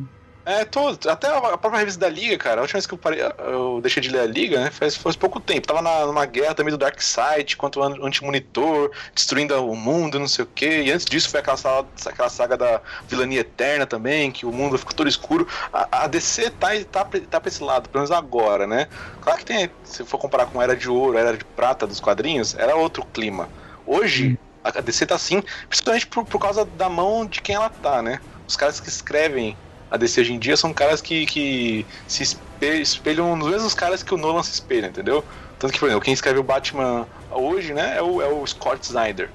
É, tô, até a própria revista da Liga, cara. A última vez que eu, parei, eu deixei de ler a Liga, né? Faz, faz pouco tempo. Tava na, numa guerra também do Darkseid contra o Anti-Monitor, destruindo o mundo, não sei o quê. E antes disso foi aquela, saga, aquela saga da vilania eterna também, que o mundo ficou todo escuro. A, a DC tá, tá, tá pra esse lado, pelo menos agora, né? Claro que tem, se for comparar com a Era de Ouro, a Era de Prata dos quadrinhos, era outro clima. Hoje, a DC tá assim, principalmente por, por causa da mão de quem ela tá, né? Os caras que escrevem a DC hoje em dia são caras que, que se espelham nos mesmos caras que o Nolan se espelha, entendeu? Tanto que, por exemplo, quem escreve o Batman hoje, né, é o, é o Scott Snyder.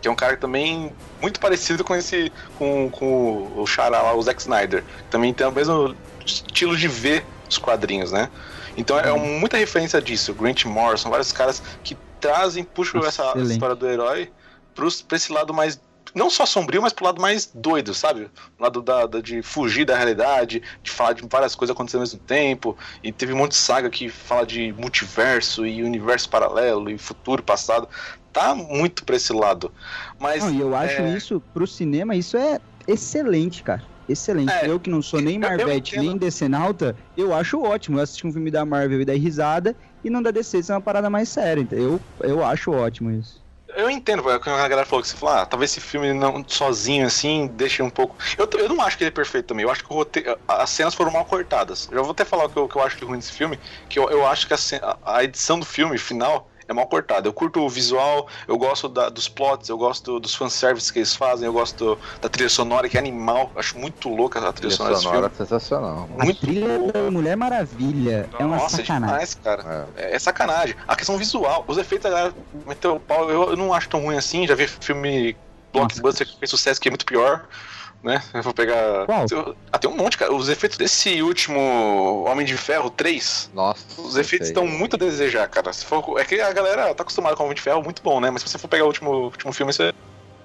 Que é um cara também muito parecido com esse. com, com o Xará lá, o Zack Snyder. Também tem o mesmo estilo de ver os quadrinhos, né? Então é uhum. muita referência disso. Grant Morrison, vários caras que trazem, puxam essa história do herói pra esse lado mais não só sombrio, mas pro lado mais doido, sabe? O lado da, da, de fugir da realidade, de falar de várias coisas acontecendo ao mesmo tempo. E teve um monte de saga que fala de multiverso e universo paralelo e futuro passado. Tá muito pra esse lado. Mas. Não, e eu acho é... isso, pro cinema, isso é excelente, cara. Excelente. É, eu que não sou nem Marvete, nem Decenalta, eu acho ótimo. Eu assisti um filme da Marvel e dar risada e não da DC ser é uma parada mais séria. Eu, eu acho ótimo isso eu entendo, quando a galera falou que você falou, ah, talvez esse filme não sozinho assim deixe um pouco. Eu, eu não acho que ele é perfeito também. Eu acho que o roteiro, as cenas foram mal cortadas. Eu já vou até falar o que eu, que eu acho que é ruim desse filme, que eu, eu acho que a, a edição do filme final é mal cortada. Eu curto o visual, eu gosto da, dos plots, eu gosto dos fanservices que eles fazem, eu gosto da trilha sonora, que é animal. Acho muito louca a trilha, sonora, sonora é sensacional. A muito trilha louca. da Mulher Maravilha é uma Nossa, sacanagem. É demais, cara. É. é. sacanagem. A questão visual, os efeitos, a galera meteu o pau, eu, eu não acho tão ruim assim. Já vi filme blockbuster que fez sucesso que é muito pior né? Eu vou pegar. Qual? Ah, tem um monte, cara. Os efeitos desse último Homem de Ferro 3. Nossa. Os efeitos estão muito a desejar, cara. Se for... É que a galera tá acostumada com o Homem de Ferro, muito bom, né? Mas se você for pegar o último, último filme, você.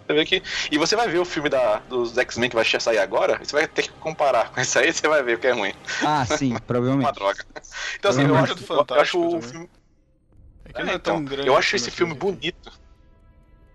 Você vê que. E você vai ver o filme da, dos X-Men que vai sair agora, você vai ter que comparar com isso aí, você vai ver o que é ruim. Ah, sim, provavelmente. Uma droga. Então, assim, eu acho, eu acho o filme. É que não é, é tão então, grande. Eu acho esse filme bonito.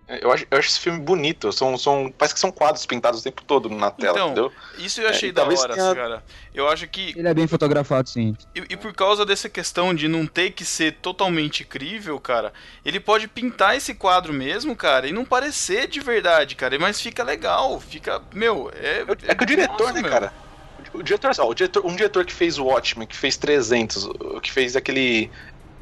Eu acho, eu acho esse filme bonito. São, são, parece que são quadros pintados o tempo todo na tela, então, entendeu? Isso eu achei é, da hora, tenha... cara. Eu acho que. Ele é bem fotografado, sim. E, e, por causa dessa questão de não ter que ser totalmente crível, cara, ele pode pintar esse quadro mesmo, cara, e não parecer de verdade, cara. Mas fica legal, fica. Meu, é. É, é que o diretor, Nossa, né, meu. cara? O diretor, ó, o diretor, um diretor que fez o Watchmen, que fez 300, que fez aquele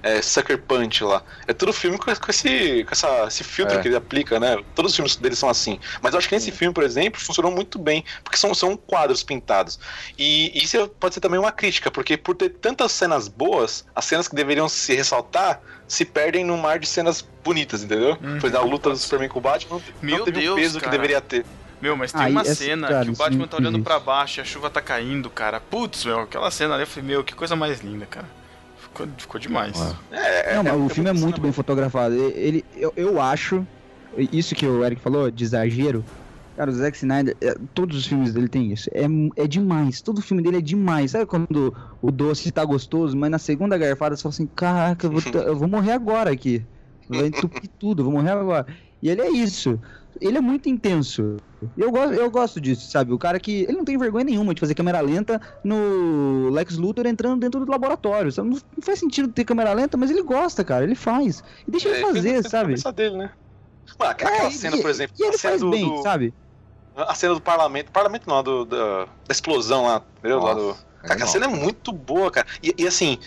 é, Sucker Punch lá. É todo filme com, com esse, com essa, esse filtro é. que ele aplica, né? Todos os filmes dele são assim. Mas eu acho que nesse filme, por exemplo, funcionou muito bem, porque são, são quadros pintados. E isso pode ser também uma crítica, porque por ter tantas cenas boas, as cenas que deveriam se ressaltar se perdem no mar de cenas bonitas, entendeu? Hum, por exemplo, a luta do Superman com o Batman Meu não teve Deus, o peso cara. que deveria ter. Meu, mas tem ah, uma cena cara, que o Batman tá olhando para baixo e a chuva tá caindo, cara. Putz, meu, aquela cena ali eu falei, meu, que coisa mais linda, cara. Ficou, ficou demais. É, é, não, mas é, o filme é muito bem fotografado. Ele, eu, eu acho, isso que o Eric falou, de exagero. Cara, o Zack Snyder, é, todos os filmes dele tem isso. É, é demais. Todo filme dele é demais. Sabe quando o doce tá gostoso, mas na segunda garfada você fala assim: caraca, eu vou, eu vou morrer agora aqui. Vai entupir tudo, eu vou morrer agora. E ele é isso ele é muito intenso. Eu gosto, eu gosto disso, sabe? O cara que. Ele não tem vergonha nenhuma de fazer câmera lenta no Lex Luthor entrando dentro do laboratório. Sabe? Não, não faz sentido ter câmera lenta, mas ele gosta, cara. Ele faz. E deixa é, ele fazer, ele sabe? dele, né? Mano, aquela é, cena, e, por exemplo. E ele faz do, bem, do, sabe? A cena do parlamento. Parlamento não, do, da, da explosão lá. Entendeu? Nossa, lá do, cara, a cena é muito boa, cara. E, e assim,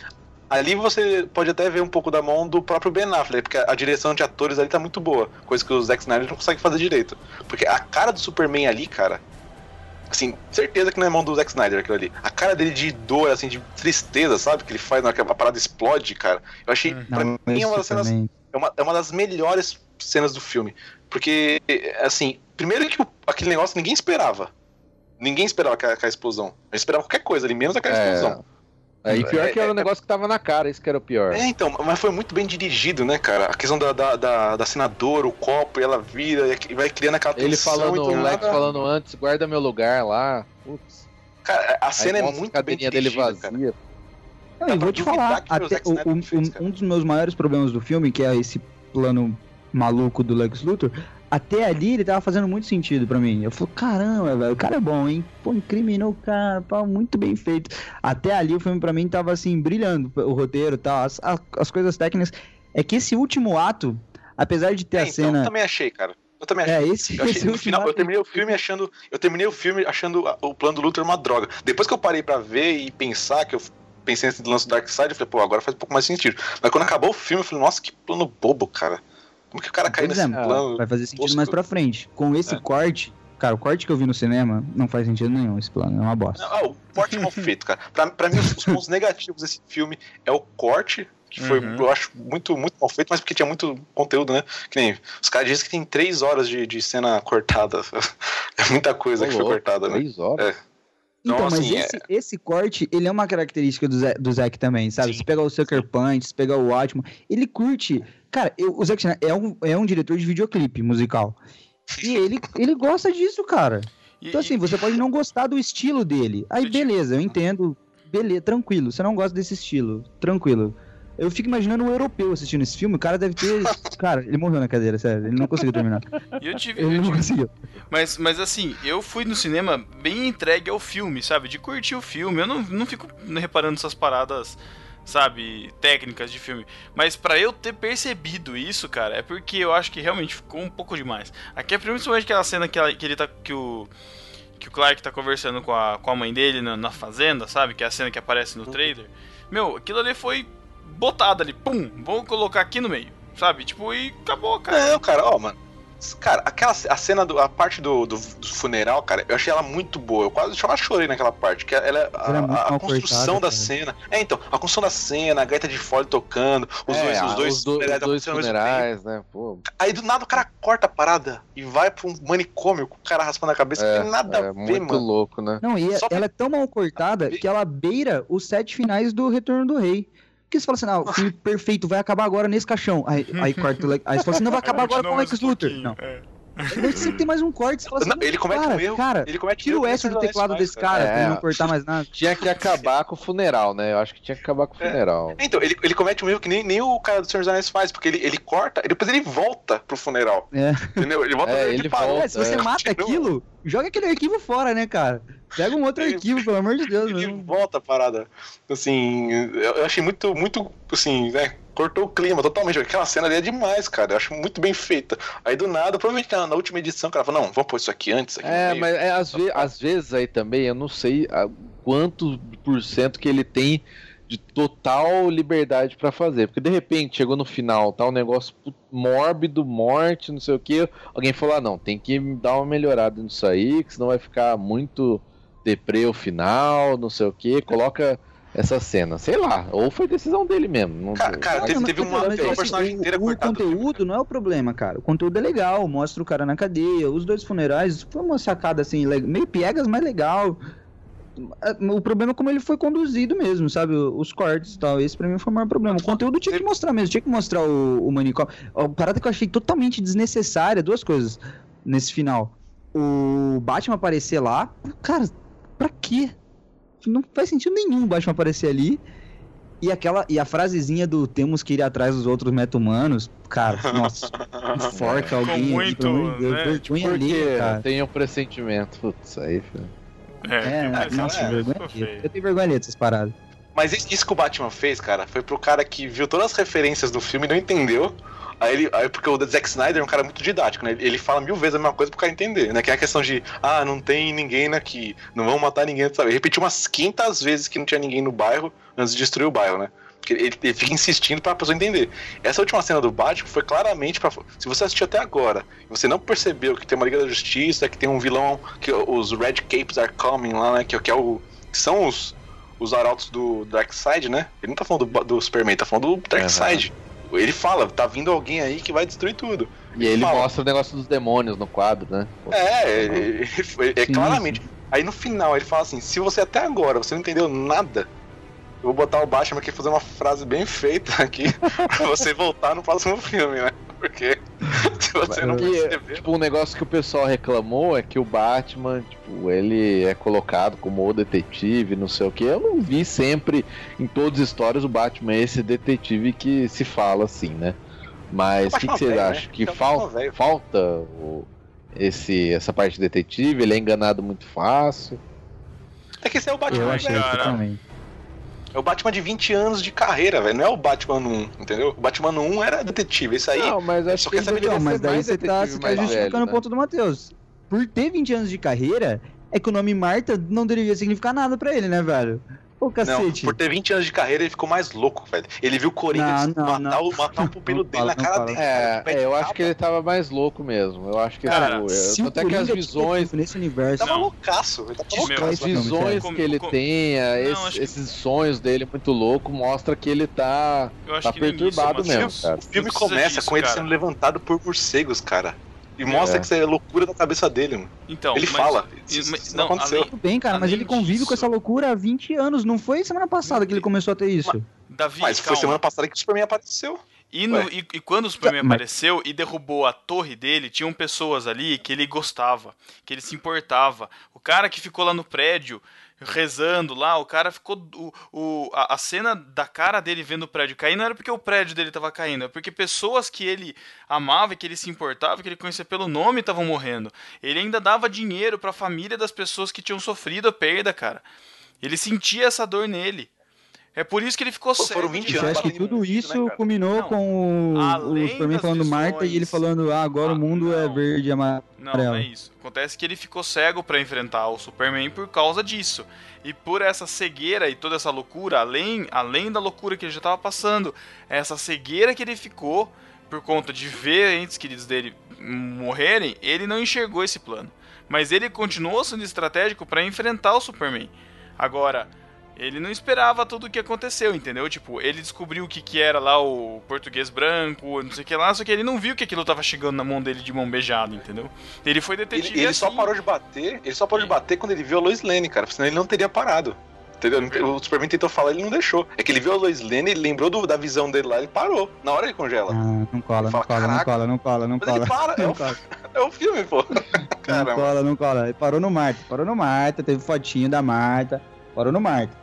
Ali você pode até ver um pouco da mão do próprio Ben Affleck, porque a direção de atores ali tá muito boa, coisa que o Zack Snyder não consegue fazer direito. Porque a cara do Superman ali, cara, assim, certeza que não é mão do Zack Snyder aquilo ali. A cara dele de dor, assim, de tristeza, sabe? Que ele faz na hora que a parada explode, cara. Eu achei, não, pra mim, é uma das cenas. É uma, é uma das melhores cenas do filme. Porque, assim, primeiro que o, aquele negócio ninguém esperava. Ninguém esperava aquela, aquela explosão. Eu esperava qualquer coisa ali, menos aquela é... explosão. Aí pior é, que era o um é, negócio que tava na cara, isso que era o pior. É, então, mas foi muito bem dirigido, né, cara? A questão da, da, da, da senadora, o copo, e ela vira e vai criando aquela Ele falando, o Lex falando antes, guarda meu lugar lá. Putz. Cara, a cena Aí, é muito bem dirigida, dele vazia. Não, eu vou te falar, até, o, um, um, um dos meus maiores problemas do filme, que é esse plano maluco do Lex Luthor, até ali ele tava fazendo muito sentido pra mim. Eu falei, caramba, velho, o cara é bom, hein? Pô, incriminou o cara, pô, muito bem feito. Até ali o filme pra mim tava assim, brilhando, o roteiro e tal, as, as, as coisas técnicas. É que esse último ato, apesar de ter É, a então, cena. eu também achei, cara. Eu também achei. É, esse, Eu, achei, esse no final, eu ato- terminei o filme achando. Eu terminei o filme achando o plano do Luthor uma droga. Depois que eu parei pra ver e pensar, que eu pensei nesse lance do Dark Side, eu falei, pô, agora faz um pouco mais sentido. Mas quando acabou o filme, eu falei, nossa, que plano bobo, cara. Como que o cara caiu nesse é, plano? Vai fazer sentido mais pra frente. Com esse É. corte, cara, o corte que eu vi no cinema não faz sentido nenhum esse plano, é uma bosta. Ah, o corte mal feito, cara. Pra, pra mim, os, os pontos negativos desse filme é o corte, que foi, Uhum. eu acho, muito, muito mal feito, mas porque tinha muito conteúdo, né? Que nem, os caras dizem que tem três horas de, de cena cortada. É muita coisa que foi cortada, né? Três horas. Então, Então, mas assim, esse, esse corte, ele é uma característica do Zack, do Zack também, sabe? Sim. Se pegar o Sucker Punch, se pegar o Watchman, ele curte. Cara, eu- o Zack Snyder é um, é um diretor de videoclipe musical. E ele, ele gosta disso, cara. Então, assim, você pode não gostar do estilo dele. Aí, beleza, eu entendo. Beleza, tranquilo. Você não gosta desse estilo. Tranquilo. Eu fico imaginando um europeu assistindo esse filme. O cara deve ter. Cara, ele morreu na cadeira, sério. Ele não conseguiu terminar. e eu tive, Ele eu não tive- conseguiu. Mas, mas assim, eu fui no cinema bem entregue ao filme, sabe? De curtir o filme. Eu não, não fico reparando essas paradas, sabe, técnicas de filme. Mas pra eu ter percebido isso, cara, é porque eu acho que realmente ficou um pouco demais. Aqui é principalmente aquela cena que, ela- que ele tá. que o. Que o Clark tá conversando com a, com a mãe dele na, na fazenda, sabe? Que é a cena que aparece no trailer. Meu, aquilo ali foi botado ali, pum, vou colocar aqui no meio, sabe? Tipo, e acabou, cara. Não, cara, ó, mano. Cara, aquela a cena, do, a parte do, do, do funeral, cara, eu achei ela muito boa. Eu quase quase chorei naquela parte. Que ela, a, Ela é muito a- a mal construção cortada, da cara. cena. É, então, a construção da cena, a gaita de fole tocando, os É, dois, ah, os dois, os do- os funerais dois funerais, né? Pô, Aí do nada o cara corta a parada e vai pra um manicômio com o cara raspando a cabeça. é, não tem nada é a ver, muito mano. louco, né? Não, e é- Só pra- ela é tão mal cortada que ela beira os sete finais do Retorno do Rei. Porque você fala assim, ah, o filme perfeito vai acabar agora nesse caixão. Aí, aí corta Aí você fala assim, não vai acabar agora com o Lex Luthor. Não. É. Aí sempre tem mais um corte, você fala assim, Não, ele comete cara, um erro. cara, ele comete tira erro o S do teclado Anéis desse cara É. pra ele não cortar mais nada. Tinha que acabar com o funeral, né? Eu acho que tinha que acabar com o funeral. Então, ele, ele comete um erro que nem, nem o cara do Senhor dos Anéis faz, porque ele, ele corta e depois ele volta pro funeral. É. Entendeu? Ele volta É, ele volta, É, se você é. mata Continua. aquilo, joga aquele arquivo fora, né, cara? Pega um outro arquivo, pelo amor de Deus. Ele Não. volta a parada. Assim, eu achei muito, muito, assim, né? Cortou o clima totalmente. Aquela cena ali é demais, cara. Eu acho muito bem feita. Aí do nada, provavelmente na, na última edição, o cara falou, não, vamos pôr isso aqui antes. Aqui É, meio." mas é, às, ve- às vezes aí também, eu não sei a- quanto por cento que ele tem de total liberdade pra fazer. Porque de repente chegou no final, tá um negócio mórbido, morte, não sei o que. Alguém falou: ah, não, tem que dar uma melhorada nisso aí, que senão vai ficar muito deprê o final, não sei o que. Coloca essa cena, sei lá. Ou foi decisão dele mesmo. Não, Cara, cara, teve, teve mas, uma, mas, teve uma assim, personagem o- inteira o, filme. conteúdo não é o problema, cara. O conteúdo é legal, mostra o cara na cadeia, os dois funerais, foi uma sacada assim, meio piegas, mas legal. O problema é como ele foi conduzido mesmo, sabe? Os cortes e tal. Esse pra mim foi o maior problema. O conteúdo tinha que mostrar mesmo, tinha que mostrar o, o manicômio. A parada que eu achei totalmente desnecessária, duas coisas nesse final. O Batman aparecer lá, cara, pra quê? Não faz sentido nenhum o Batman aparecer ali. E aquela e a frasezinha do temos que ir atrás dos outros meta-humanos, cara, nossa, enforca alguém, aqui, muito, Deus, né? vergonha Porque cara. tem um pressentimento. Putz, aí, filho. É, mas, nossa, é, vergonha feio. Eu tenho vergonha dessas paradas. Mas isso isso que o Batman fez, cara, foi pro cara que viu todas as referências do filme e não entendeu. Aí ele. Aí porque o Zack Snyder é um cara muito didático, né? Ele fala mil vezes a mesma coisa pro cara entender, né? Que é a questão de, ah, não tem ninguém aqui, não vamos matar ninguém, sabe? Ele repetiu umas quintas vezes que não tinha ninguém no bairro antes de destruir o bairro, né? Ele, ele fica insistindo pra pessoa entender. Essa última cena do Batman foi claramente pra. Se você assistiu até agora você não percebeu que tem uma Liga da Justiça, que tem um vilão, que os Red Capes are coming lá, né? Que, que é o. Que são os, os arautos do Darkseid, né? Ele não tá falando do, do Superman, tá falando do Darkseid. Ele fala, tá vindo alguém aí que vai destruir tudo. E ele Fala. mostra o negócio dos demônios no quadro, né? É, ele- ele- é Sim, claramente. Aí no final ele fala assim: se você até agora você não entendeu nada, eu vou botar o Batman aqui e fazer uma frase bem feita aqui pra você voltar no próximo filme, né? Porque se você não E, percebeu. tipo, um negócio que o pessoal reclamou é que o Batman, tipo, ele é colocado como o detetive, não sei o que. Eu não vi sempre, em todas as histórias, o Batman é esse detetive que se fala assim, né? Mas o É que, uma que vocês velha, né? acham? Que É uma fal velha. falta o- esse, essa parte de detetive? Ele é enganado muito fácil. É que esse é o Batman, Eu achei velho. cara. também. É o Batman de 20 anos de carreira, velho. Não é o Batman 1, entendeu? O Batman 1 era detetive. Esse aí. não, mas acho só que deveria Não, mas daí mais você tá, você tá mais justificando o né? ponto do Matheus. Por ter 20 anos de carreira, é que o nome Marta não deveria significar nada pra ele, né, velho? Ô, Não, cacete. por ter 20 anos de carreira, ele ficou mais louco, velho. Ele viu o Coringa Não, não, matar, não. O, matar o pupilo Não dele na cara não dele. É, cara. é, eu acho que ele tava mais louco mesmo. Eu acho que Cara, tipo, Se é, o até que as é visões, nesse universo. Tava Não. loucaço. Ele tava loucaço. as visões que ele Não, esse- esses sonhos dele muito louco, mostra que ele tá, Eu acho tá que nem isso, perturbado mesmo, cara. O filme Não começa disso, com ele sendo levantado por morcegos, cara. E mostra É. que isso é loucura da cabeça dele, mano. Então, Ele mas- fala. Isso- mas- isso não, não aconteceu. além- bem, cara, mas ele convive com disso- essa loucura há 20 anos. Não foi semana passada que ele começou a ter isso. Davi, Mas foi calma. semana passada que o Superman apareceu. E, no- e- e quando o Superman Mas- apareceu e derrubou a torre dele, tinham pessoas ali que ele gostava, que ele se importava. O cara que ficou lá no prédio rezando lá, o cara ficou. O, o- a, a cena da cara dele vendo o prédio cair não era porque o prédio dele tava caindo, é porque pessoas que ele amava, que ele se importava, que ele conhecia pelo nome estavam morrendo. Ele ainda dava dinheiro pra família das pessoas que tinham sofrido a perda, cara. Ele sentia essa dor nele. É por isso que ele ficou cego. foram 20 E você anos acha que tudo né, isso cara? culminou Não. com o, Além o Superman falando Marta e ele visões- falando, ah, agora Ah, o mundo é não. verde e amarelo. Não, não é isso. Acontece que ele ficou cego pra enfrentar o Superman por causa disso. E por essa cegueira e toda essa loucura, além, além da loucura que ele já tava passando, essa cegueira que ele ficou por conta de ver entes queridos dele morrerem, ele não enxergou esse plano. Mas ele continuou sendo estratégico pra enfrentar o Superman. Agora, ele não esperava tudo o que aconteceu, entendeu? Tipo, ele descobriu o que, que era lá o português branco, não sei o que lá, só que ele não viu que aquilo tava chegando na mão dele de mão beijada, entendeu? Ele foi detetive Ele, ele só assim. parou de bater, ele só parou de Sim. bater quando ele viu a Lois Lane, cara, senão ele não teria parado. Entendeu? O Superman tentou falar, ele não deixou. É que ele viu a Lois Lane, ele lembrou do- da visão dele lá, ele parou. Na hora ele congela. Ah, não cola, não Fala, cola, não cola, não cola, não Mas ele cola. para, é Não o, cola, é o filme, pô. não Caramba. cola, não cola. Ele parou no Marta, parou no Marta, teve fotinho da Marta, parou no Marta.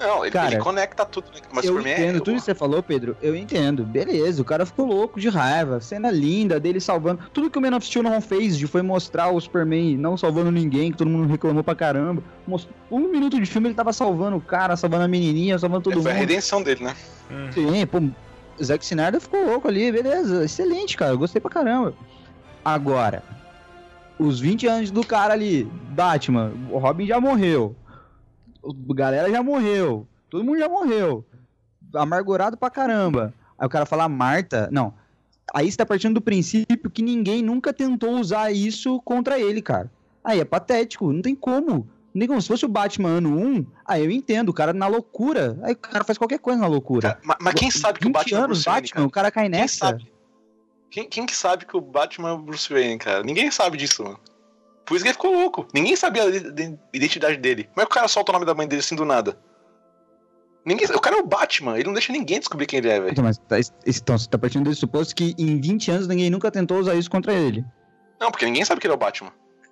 Não, ele, Cara, ele conecta tudo, né? Mas eu Superman entendo é. tudo que você falou, Pedro. Eu entendo. Beleza, o cara ficou louco de raiva. Cena linda dele salvando. Tudo que o Man of Steel não fez de foi mostrar o Superman não salvando ninguém, que todo mundo reclamou pra caramba. Mostrou- Um minuto de filme ele tava salvando o cara, salvando a menininha, salvando todo Foi a mundo. redenção dele, né? Hum. Sim, pô, Zack Snyder ficou louco ali, beleza. Excelente, cara. Eu gostei pra caramba. Agora, os 20 anos do cara ali, Batman, o Robin já morreu. A galera já morreu. Todo mundo já morreu. Amargurado pra caramba. Aí o cara fala Marta. Não. Aí você tá partindo do princípio que ninguém nunca tentou usar isso contra ele, cara. Aí é patético, não tem como. Não tem como. Se fosse o Batman ano 1, aí eu entendo, o cara na loucura. Aí o cara faz qualquer coisa na loucura. Cara, mas, mas quem sabe que o 20 Batman é Bruce Wayne, Batman, cara? o cara cai Quem nessa. sabe? Quem, quem que sabe que o Batman é o Bruce Wayne, cara? Ninguém sabe disso, mano. Por isso que ele ficou louco. Ninguém sabia a ide- identidade dele. Como é que o cara solta o nome da mãe dele assim do nada? Ninguém, o cara é o Batman, ele não deixa ninguém descobrir quem ele é, velho. Então, mas tá, então, você tá partindo desse suposto que em 20 anos ninguém nunca tentou usar isso contra ele. Não, porque ninguém sabe que ele é o Batman.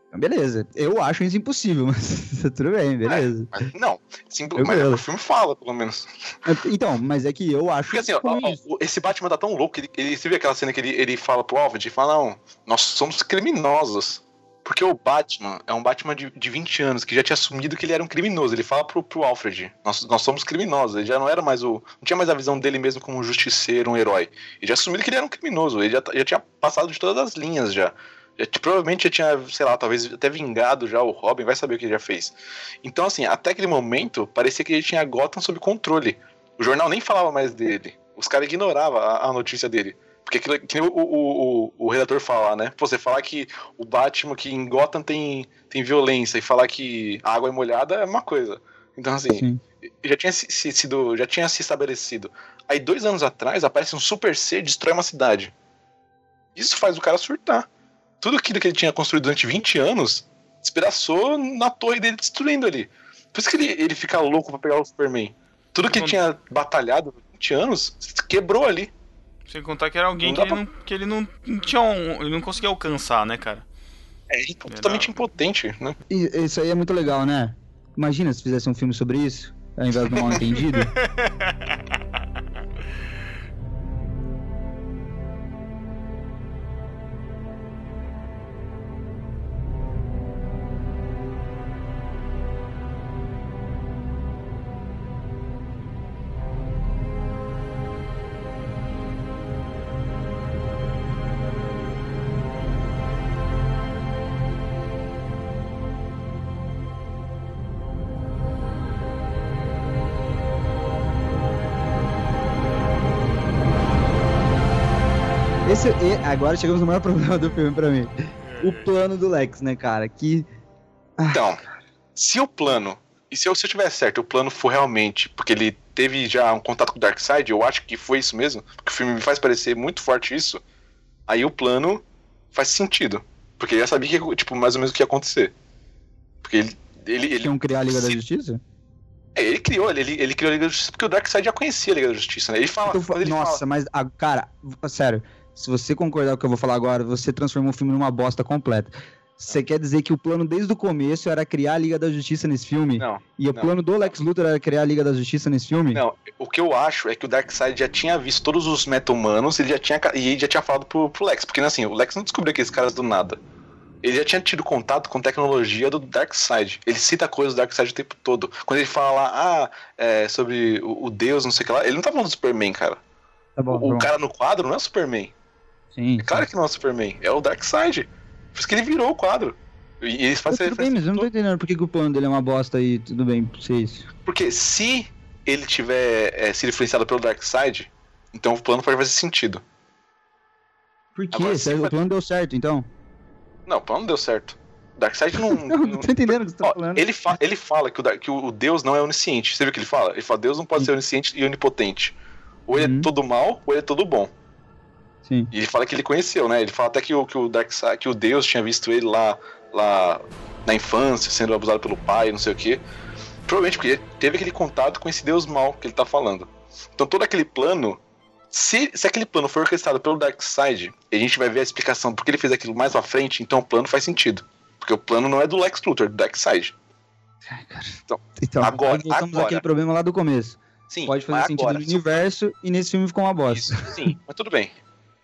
Então, Beleza, eu acho isso impossível, mas tudo bem, beleza. Mas, não, sim, Eu mas o filme fala, pelo menos. Então, mas é que eu acho Porque assim, ó, ó, esse Batman tá tão louco, ele, ele você viu aquela cena que ele, ele fala pro Alfred, ele fala, não, nós somos criminosos. Porque o Batman é um Batman de, de 20 anos, que já tinha assumido que ele era um criminoso. Ele fala pro, pro Alfred, nós, nós somos criminosos. Ele já não era mais o. Não tinha mais a visão dele mesmo como um justiceiro, um herói. Ele já assumiu que ele era um criminoso. Ele já, já tinha passado de todas as linhas já. já provavelmente já tinha, sei lá, talvez até vingado já o Robin, vai saber o que ele já fez. Então, assim, até aquele momento, parecia que ele tinha Gotham sob controle. O jornal nem falava mais dele. Os caras ignoravam a, a notícia dele. Porque aquilo, que nem o, o, o, o redator fala, né? Pô, Você falar que o Batman, que em Gotham tem, tem violência, e falar que a água é molhada é uma coisa. Então, assim, Sim. já tinha se, se- sido, já tinha se estabelecido. Aí, dois anos atrás, aparece um Super C e destrói uma cidade. Isso faz o cara surtar. Tudo aquilo que ele tinha construído durante 20 anos despedaçou na torre dele destruindo ali. Por isso que ele, ele fica louco pra pegar o Superman. Tudo que ele tinha batalhado 20 anos quebrou ali. Sem contar que era alguém Não que, ele não, que ele não, não tinha um, ele não conseguia alcançar, né, cara? É totalmente impotente, né? E- Isso aí é muito legal, né? Imagina se fizesse um filme sobre isso, ao invés do mal entendido. agora chegamos no maior problema do filme pra mim. O plano do Lex, né, cara? Que. Então, se o plano. E se eu, se eu tiver certo, o plano for realmente. Porque ele teve já um contato com o Darkseid, eu acho que foi isso mesmo. Porque o filme me faz parecer muito forte isso. Aí o plano faz sentido. Porque ele já sabia que, tipo, mais ou menos o que ia acontecer. Porque ele. Ele, ele, Iam criar a Liga da se- Justiça? é, ele criou, ele, ele criou a Liga da Justiça porque o Darkseid já conhecia a Liga da Justiça, né? Ele fala. Então, ele nossa, fala- mas, ah, cara, sério, se você concordar com o que eu vou falar agora, você transformou o filme numa bosta completa. Você quer dizer que o plano desde o começo era criar a Liga da Justiça nesse filme? Não, E o não. plano do Lex Luthor era criar a Liga da Justiça nesse filme? Não, o que eu acho é que o Darkseid já tinha visto todos os meta-humanos ele já tinha, e ele já tinha falado pro, pro Lex. Porque assim, o Lex não descobriu aqueles caras do nada. Ele já tinha tido contato com tecnologia do Darkseid. Ele cita coisas do Darkseid o tempo todo. Quando ele fala lá, ah, é, sobre o, o Deus, não sei o que lá, ele não tá falando do Superman, cara. Tá bom, o tá bom. cara no quadro não é o Superman. Sim, É claro que não é o Superman, é o Darkseid. Por isso que ele virou o quadro. E e eles sim. fazem Tudo bem, mas eu não tô entendendo por que, o plano dele é uma bosta aí, tudo bem, ser isso. Porque se ele tiver é, sido influenciado pelo Darkseid, então o plano pode fazer sentido. Por quê? Agora, Sério, vai- O plano deu certo, então? Não, o plano não deu certo. Darkseid não. Não, não tô entendendo o que você tá Ó, falando. ele, fa- ele fala que o, que o Deus não é onisciente. Você viu o que ele fala? Ele fala: Deus não pode ser onisciente e onipotente. Ou ele Uhum. é todo mal, ou ele é todo bom. Sim. E ele fala que ele conheceu, né? Ele fala até que o, que o Darkseid, que o Deus tinha visto ele lá, lá na infância, sendo abusado pelo pai, não sei o quê. Provavelmente porque teve aquele contato com esse Deus mal que ele tá falando. Então todo aquele plano. Se, se aquele plano for orquestrado pelo Darkseid, e a gente vai ver a explicação porque ele fez aquilo mais pra frente, então o plano faz sentido. Porque o plano não é do Lex Luthor, é do Darkseid. Então, Agora- aí voltamos agora. àquele problema lá do começo. Sim, Pode fazer sentido agora, no universo e nesse filme ficou uma bosta. Isso, sim, mas tudo bem.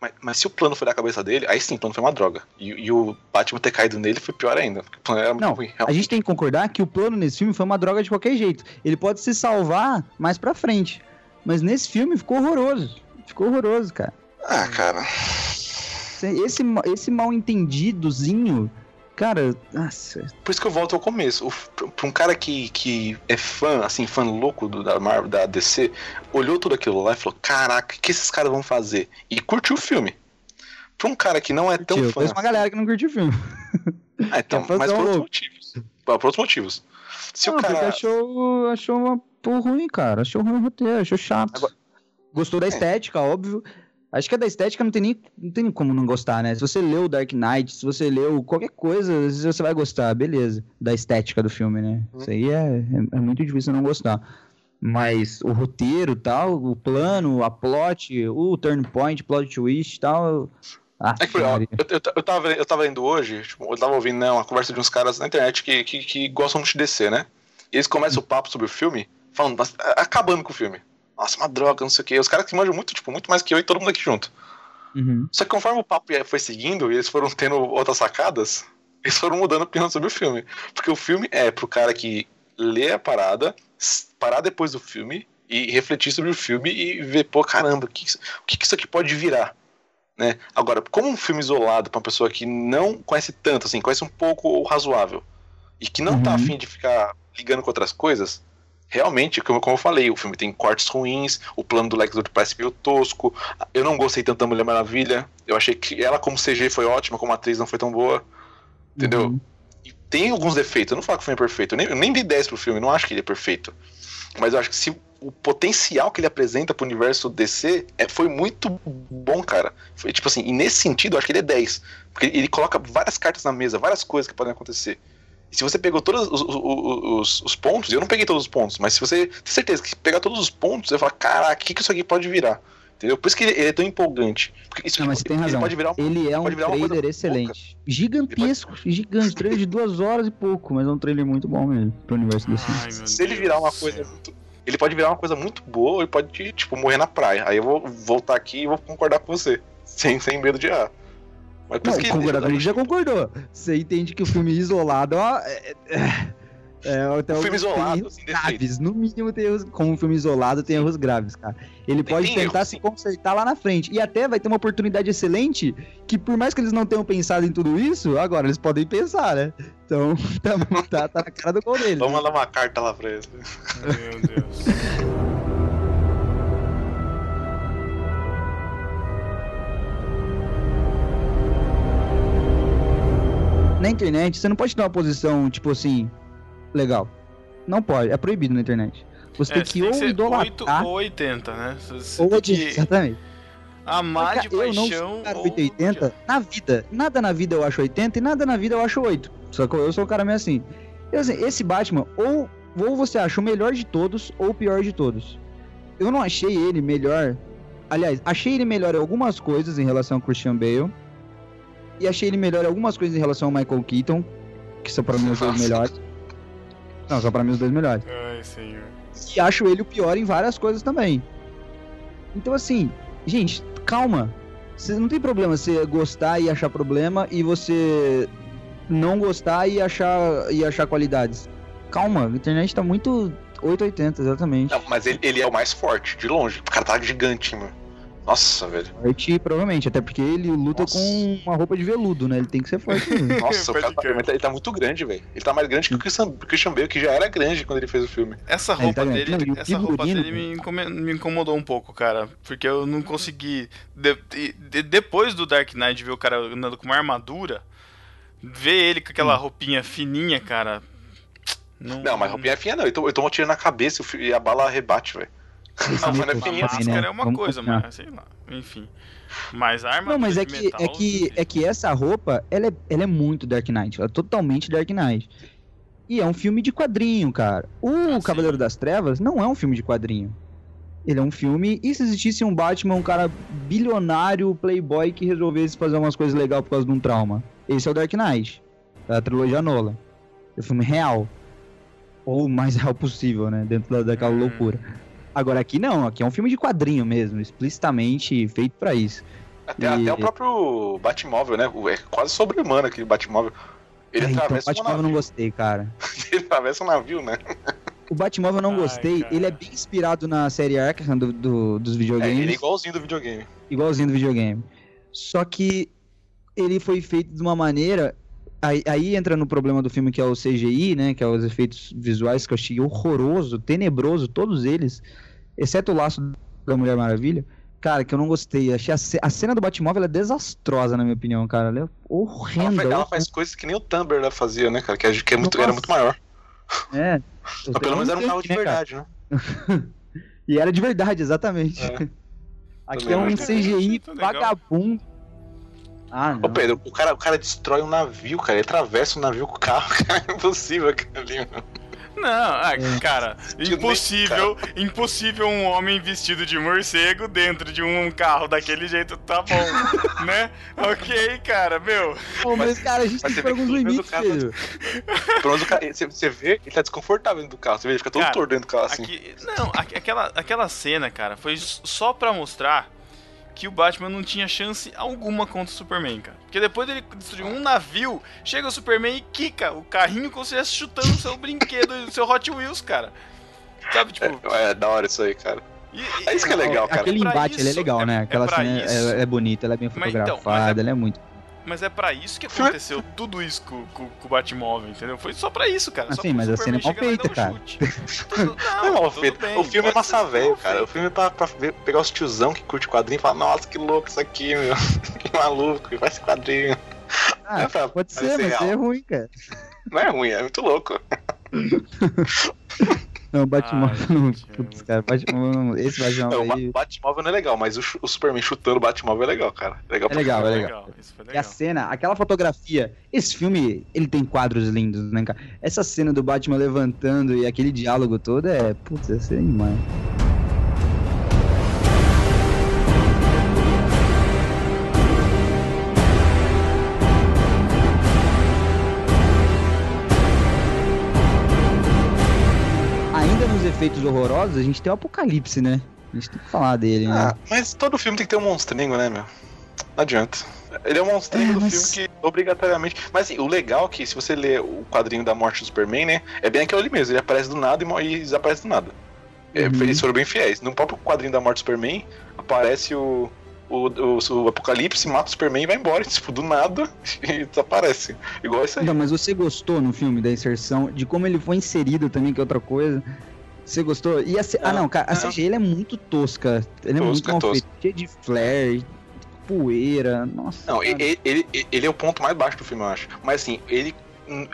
Mas, mas se o plano foi da cabeça dele, aí sim, o plano foi uma droga. E, e o Batman ter caído nele foi pior ainda. Porque o plano era Não, muito ruim. A gente tem que concordar que o plano nesse filme foi uma droga de qualquer jeito. Ele pode se salvar mais pra frente. Mas nesse filme ficou horroroso. Ficou horroroso, cara. Ah, cara. Esse, esse mal entendidozinho, cara, nossa. Por isso que eu volto ao começo. O, pra um cara que, que é fã, assim, fã louco do, da Marvel, da DC, olhou tudo aquilo lá e falou: Caraca, o que esses caras vão fazer? E curtiu o filme. Pra um cara que não é tão Tio, eu fã. conheço uma galera que não curtiu o filme. Ah, então, é mas por outros motivos. Por outros motivos. Se não, o cara. achou, achou uma porra ruim, cara. Achou ruim o roteiro, achou chato. Agora- Gostou da É. estética, óbvio. Acho que a da estética não tem nem não tem como não gostar, né? Se você leu Dark Knight, se você leu qualquer coisa, às vezes você vai gostar, beleza. Da estética do filme, né? Uhum. Isso aí é, é, é muito difícil não gostar. Mas o roteiro tal, o plano, a plot, o turn point, plot twist e tal. Ah, É que, ó, eu, eu, eu, tava, eu tava lendo hoje, tipo, eu tava ouvindo né, uma conversa de uns caras na internet que, que, que gostam muito de DC, né? E eles começam o papo sobre o filme, falando, acabando com o filme. Nossa, uma droga, não sei o quê. Os caras que manjam muito, tipo, muito mais que eu e todo mundo aqui junto. Uhum. Só que conforme o papo foi seguindo e eles foram tendo outras sacadas, eles foram mudando a opinião sobre o filme. Porque o filme é pro cara que lê a parada, parar depois do filme e refletir sobre o filme e ver, pô, caramba, o que, isso- o que isso aqui pode virar? Né? Agora, como um filme isolado pra uma pessoa que não conhece tanto, assim, conhece um pouco o razoável, e que não tá Uhum. afim de ficar ligando com outras coisas, realmente, como, como eu falei, o filme tem cortes ruins, o plano do Lex Luthor parece meio tosco, eu não gostei tanto da Mulher Maravilha, eu achei que ela como CG foi ótima, como atriz não foi tão boa, entendeu? Uhum. Tem alguns defeitos, eu não falo que o filme é perfeito, eu nem, eu nem dei 10 pro filme, eu não acho que ele é perfeito. Mas eu acho que se o potencial que ele apresenta pro universo DC é, foi muito bom, cara. Foi tipo assim, e nesse sentido eu acho que ele é 10. Porque ele coloca várias cartas na mesa, várias coisas que podem acontecer. E se você pegou todos os, os, os- os pontos, eu não peguei todos os pontos, mas se você tem certeza que pegar todos os pontos, você fala, caraca, o que, que isso aqui pode virar? Entendeu? Por isso que ele, ele é tão empolgante. Porque isso Não, aqui- mas você tem ele razão. pode virar uma Ele é um pode louca. excelente. Gigantesco, gigante. Trailer de duas horas e pouco, mas é um trailer muito bom mesmo pro universo desse. Ai, Se ele virar uma coisa muito. Ele pode virar uma coisa muito boa ou ele pode, tipo, morrer na praia. Aí eu vou voltar aqui e vou concordar com você. Sem, sem medo de errar. Mas Não, comigo já concordou. Você entende que o filme isolado ó, é, é, é, até Um filme isolado, erros sem defeito. graves. No mínimo, tem erros, como um filme isolado, tem erros graves, cara. Ele Tem- pode tem tentar erros, se sim. consertar lá na frente. E até vai ter uma oportunidade excelente que, por mais que eles não tenham pensado em tudo isso, agora eles podem pensar, né? Então, tá, tá, tá na cara do gol deles. Vamos mandar uma carta lá pra ele. Meu Deus. Na internet, você não pode ter uma posição, tipo assim, legal. Não pode, é proibido na internet. Você É, tem que ou ser 8 idolatrar ou 80, né? Você ou tem odiar. que Exatamente. amar Mas, de cara, eu não paixão sou um cara ou 880 na vida. Nada na vida eu acho 80 e nada na vida eu acho 8. Só que eu sou um cara meio assim. Eu, assim, esse Batman, ou, ou você acha o melhor de todos, ou o pior de todos. Eu não achei ele melhor. Aliás, achei ele melhor em algumas coisas em relação ao Christian Bale. E achei ele melhor em algumas coisas em relação ao Michael Keaton. Que são pra mim os dois melhores. Não, são pra mim os dois melhores. Ai, senhor. E acho ele o pior em várias coisas também. Então, assim, gente, calma. Você não tem problema você gostar e achar problema e você não gostar e achar, e achar qualidades. Calma, a internet tá muito 880, exatamente. Não, mas ele, ele é o mais forte, de longe. O cara tá gigante, mano. Nossa, velho. Forte, provavelmente, até porque ele luta Nossa. com uma roupa de veludo, né? Ele tem que ser forte mesmo. Nossa, o cara tá, ele tá- muito grande, velho. Ele tá mais grande que o Christian, Bale, que já era grande quando ele fez o filme. Essa roupa tá dele, Não, essa roupa dele me, income- me incomodou um pouco, cara. Porque eu não consegui. de- de- depois do Dark Knight ver o cara andando com uma armadura, ver ele com Hum. aquela roupinha fininha, cara. Não, Não, mas roupinha fininha não. Eu tomo, eu tomo um tiro na cabeça e a bala rebate, velho. Não, mas não é Sim, máscara né? é uma Vamos coisa, mas sei lá. Enfim. Mas a armadura Não, mas é que, metal, é, que, é que essa roupa, ela é, ela é muito Dark Knight. Ela é totalmente Dark Knight. E é um filme de quadrinho, cara. O Ah, sim. Cavaleiro das Trevas não é um filme de quadrinho. Ele é um filme. E se existisse um Batman, um cara bilionário, playboy, que resolvesse fazer umas coisas legais por causa de um trauma? Esse é o Dark Knight. Da trilogia Nolan. É um filme real. Ou o mais real possível, né? Dentro da, daquela Hum. loucura. Agora aqui não, aqui é um filme de quadrinho mesmo, explicitamente feito pra isso. Até, E- até o próprio Batmóvel, né? O- É quase sobre-humano aquele Batmóvel. Ele É, então, atravessa um Batmóvel eu não gostei, cara. Ele atravessa um navio, né? O Batmóvel eu não Ai, gostei. cara. Ele é bem inspirado na série Arkham do, do- dos É, videogames. ele é igualzinho do videogame. igualzinho do videogame. Só que ele foi feito de uma maneira. Aí, aí entra no problema do filme que é o CGI, né? Que é os efeitos visuais que eu achei horroroso, tenebroso, todos eles, exceto o laço da Mulher Maravilha. Cara, que eu não gostei. Achei a, ce- a cena do Batmóvel é desastrosa, na minha opinião, cara. Ela é Ela, horrenda. faz, ela faz coisas que nem o Tumblr fazia, né, cara? Que, é- que é muito, era muito maior. É. Mas pelo menos era um carro de né, cara? verdade, né? E era de verdade, exatamente. É. Aqui Também é um CGI legal. vagabundo. Ah, não. Ô, Pedro, o cara, o cara destrói um navio, cara. Ele atravessa o navio com o carro, cara. É impossível aquilo ali, mano. Não, ah, É. cara, impossível, impossível um homem vestido de morcego dentro de um carro daquele jeito, tá bom, né? Ok, cara, meu. Pô, mas, cara, a gente mas tem que alguns que pelo menos limites, o cara- Pedro. Pelo menos o cara, você, você vê, ele tá desconfortável dentro do carro. Você vê, ele fica todo Cara, torto dentro do carro, assim. Aqui, não, aqu- aquela, aquela cena, cara, foi só pra mostrar que o Batman não tinha chance alguma contra o Superman, cara. Porque depois dele destruir um navio, chega o Superman e quica o carrinho como se estivesse chutando o seu brinquedo, o seu Hot Wheels, cara. Sabe, tipo. É, é da hora isso aí, cara. e- É isso que é legal, cara. Aquele embate, ele é isso, legal, é- né? é Aquela pra cena isso. é, é bonita, ela é bem Mas então, mas fotografada, é- ela é muito. Mas é pra isso que aconteceu tudo isso com, com, com o Batmóvel, entendeu? Foi só pra isso, cara. Só sim, pro mas a cena é mal feita, um chute. Tudo- Não, Não, tudo Pedro, bem, o filme é massa velho, cara. O filme é pra, pra ver- pegar os tiozão que curte quadrinho e falar, nossa, que louco isso aqui, meu. que maluco, faz esse quadrinho. Ah, é pra pode ser, mas real. é ruim, cara. Não é ruim, é muito louco. Não, Batman. Ai, não- Putz, cara, Batman, esse Batman Não, o aí. Ba- Batmóvel não é legal, mas o, o Superman chutando o Batmóvel é legal, cara. Legal É legal, é legal. Isso foi E a legal. cena, aquela fotografia. Esse filme, ele tem quadros lindos, né, cara? Essa cena do Batman levantando e aquele diálogo todo é. Putz, é demais. Efeitos horrorosos, a gente tem o Apocalipse, né? A gente tem que falar dele, né? Ah, mas todo filme tem que ter um monstrinho, né, meu? Não adianta. Ele é um monstrinho É, do mas- filme que obrigatoriamente. Mas assim, o legal é que se você ler o quadrinho da morte do Superman, né? É bem ali mesmo. Ele aparece do nada e, desaparece do nada. É, Uhum. Eles foram bem fiéis. No próprio quadrinho da morte do Superman, aparece o. O, o, o Apocalipse mata o Superman e vai embora, tipo, do nada e desaparece. Igual isso aí. Então, mas você gostou no filme da inserção, de como ele foi inserido também, que é outra coisa? Você gostou? E a C- ah, Não, não, cara, a. CGI ela é muito tosca. Ele é muito mal tosca. feito, cheio de flare. poeira. Nossa. Não, ele, ele, ele é o ponto mais baixo do filme, eu acho. Mas assim, ele.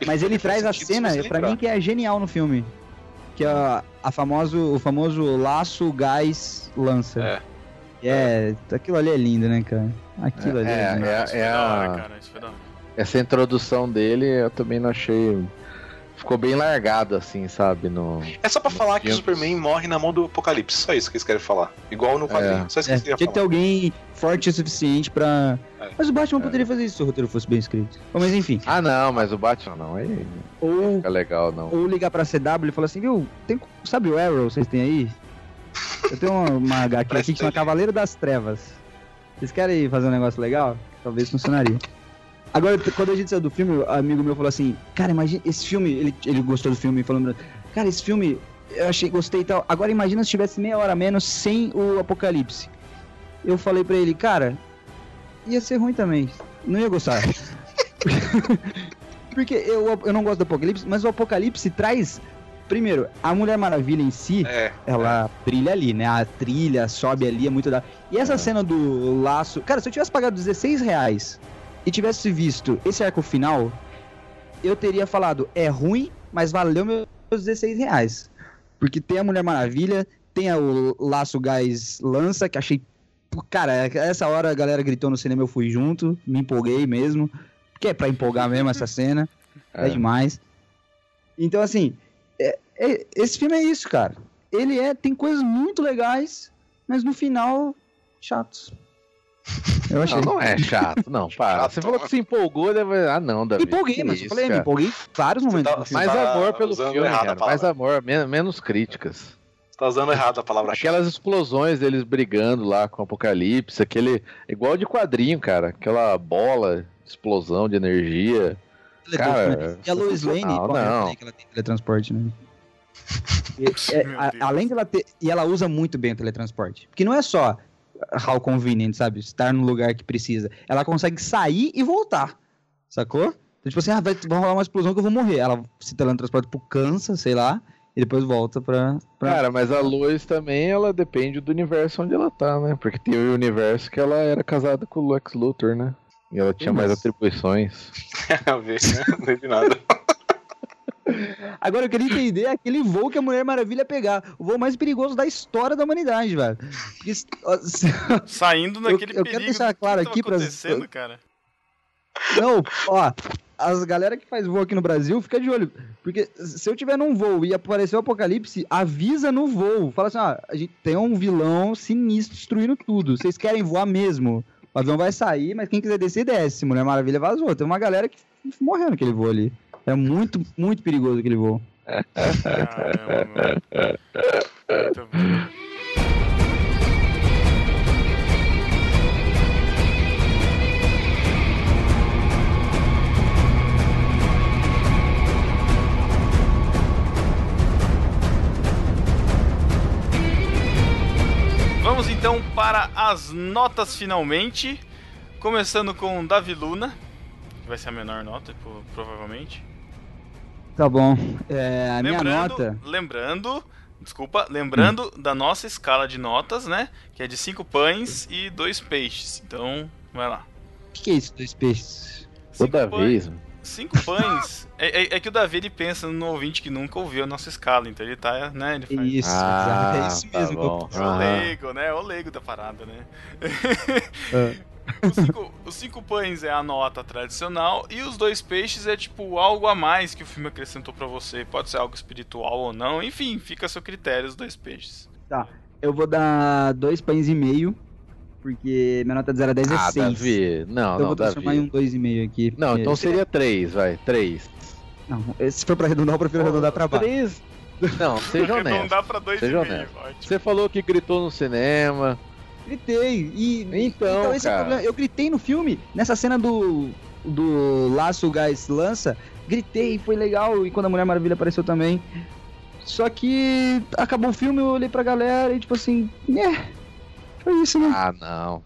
Mas ele traz a cena, pra mim, que é genial no filme. Que é a, a famoso, o famoso laço, gás, lança. É. É, aquilo ali é lindo, né, cara? Aquilo ali é, É, lindo. é, é hora, a, cara. Isso foi da essa introdução dele eu também não achei. Ficou bem largado, assim, sabe? No... É só pra No falar que o. Superman morre na mão do Apocalipse. Só isso que eles querem falar. Igual no quadrinho. Só isso que É, tinha que ter alguém forte o suficiente pra. É. Mas o Batman poderia fazer isso se o roteiro fosse bem escrito. Bom, Mas enfim. Ah, não, mas o Batman não. Aí não Ou, fica legal, não. ou ligar pra CW e falar assim, viu? Tem, sabe o Arrow vocês têm aí? Eu tenho uma, uma HQ aqui que chama Cavaleiro das Trevas. Vocês querem fazer um negócio legal? Talvez funcionaria. Agora, quando a gente saiu do filme, um amigo meu falou assim, cara, imagina, esse filme, ele, ele gostou do filme, falando, cara, esse filme, eu achei, gostei e tal. Agora imagina se tivesse meia hora a menos sem o Apocalipse. Eu falei pra ele, cara, ia ser ruim também. Não ia gostar. Porque eu, eu não gosto do Apocalipse, mas o Apocalipse traz. Primeiro, a Mulher Maravilha em si, É. ela brilha ali, né? A trilha sobe ali, é muito da. E essa cena do laço. Cara, se eu tivesse pagado 16 reais e tivesse visto esse arco final, eu teria falado, é ruim, mas valeu meus 16 reais. Porque tem a Mulher Maravilha, tem o laço gás lança, que achei. Cara, essa hora a galera gritou no cinema, eu fui junto, me empolguei mesmo. Que é pra empolgar mesmo essa cena. É, É. demais. Então, assim, é- é- esse filme é isso, cara. Ele é, tem coisas muito legais, mas no final, chatos. Eu achei. Não, não é chato, não, para. Chato. Você falou que se empolgou, deve... ah não, Davi. Me empolguei, mas eu isso, falei, me cara. empolguei em vários momentos tá-. Mais tá amor pelo filme, cara. Mais amor, men- menos críticas. Você tá usando errado a palavra Aquelas explosões deles brigando lá com o Apocalipse, aquele. Igual de quadrinho, cara. Aquela bola, explosão de energia. Cara, E a Lois Lane, eu não. falei que ela tem teletransporte, né? E, é, a- além dela ter. E ela usa muito bem o teletransporte. Porque não é só how convenient, sabe? Estar no lugar que precisa. Ela consegue sair e voltar. Sacou? Então, tipo assim, ah, vai, vai rolar uma explosão que eu vou morrer. Ela se teletransporta pro Kansas, sei lá, e depois volta pra. pra... Cara, mas a Lois também, ela depende do universo onde ela tá, né? Porque tem o universo que ela era casada com o Lex Luthor, né? E ela tinha mais Mas- atribuições. A ver? Não teve nada. Agora eu queria entender aquele voo que a Mulher Maravilha pegar. O voo mais perigoso da história da humanidade, velho. Porque se- ó, se- Saindo naquele eu quero perigo. deixar claro que aqui pras- acontecendo, cara? Não, ó, as galera que faz voo aqui no Brasil, fica de olho. Porque se eu tiver num voo e aparecer o apocalipse, avisa no voo. Fala assim, ó, a gente tem um vilão sinistro destruindo tudo. Vocês querem voar mesmo? O avião vai sair, mas quem quiser descer, desce. Mulher Maravilha vazou. Tem uma galera que morreu naquele voo ali. É muito, muito perigoso aquele voo. Vamos então para as notas finalmente. Começando com Davi Luna, que vai ser a menor nota, pro- provavelmente. Tá bom. É, a minha lembrando, nota. lembrando, desculpa, lembrando Hum. da nossa escala de notas, né? Que é de 5 pães e 2 peixes. Então, vai lá. O que, que é isso, dois peixes? Toda Cinco pães- vez. Cinco pães. é, é- é que o Davi ele pensa no ouvinte que nunca ouviu a nossa escala, então ele tá, né? Ele faz. Isso, Ah, é isso tá mesmo. bom. É o leigo, né? O leigo da parada, né? É. Os cinco, os cinco pães é a nota tradicional e os dois peixes é tipo algo a mais que o filme acrescentou pra você. Pode ser algo espiritual ou não, enfim, fica a seu critério os dois peixes. Eu vou dar dois pães e meio, porque minha nota de 0 a 10 é Ah, 6. Davi. Não, eu não, vou transformar em Davi. um 2,5 aqui. Não, então seria três, vai. Três. Não, se for pra arredondar, eu prefiro arredondar pra baixo. Três. Não, seja honesto. Arredondar pra dois Seja e meio, honesto. ótimo. Você falou que gritou no cinema. Gritei. E, Então, esse é o cara. problema. Eu gritei no filme, nessa cena do, do laço gás lança. Gritei, foi legal. E quando a Mulher Maravilha apareceu também. Só que acabou o filme, eu olhei pra galera e tipo assim, é. Foi isso, né? Ah, não.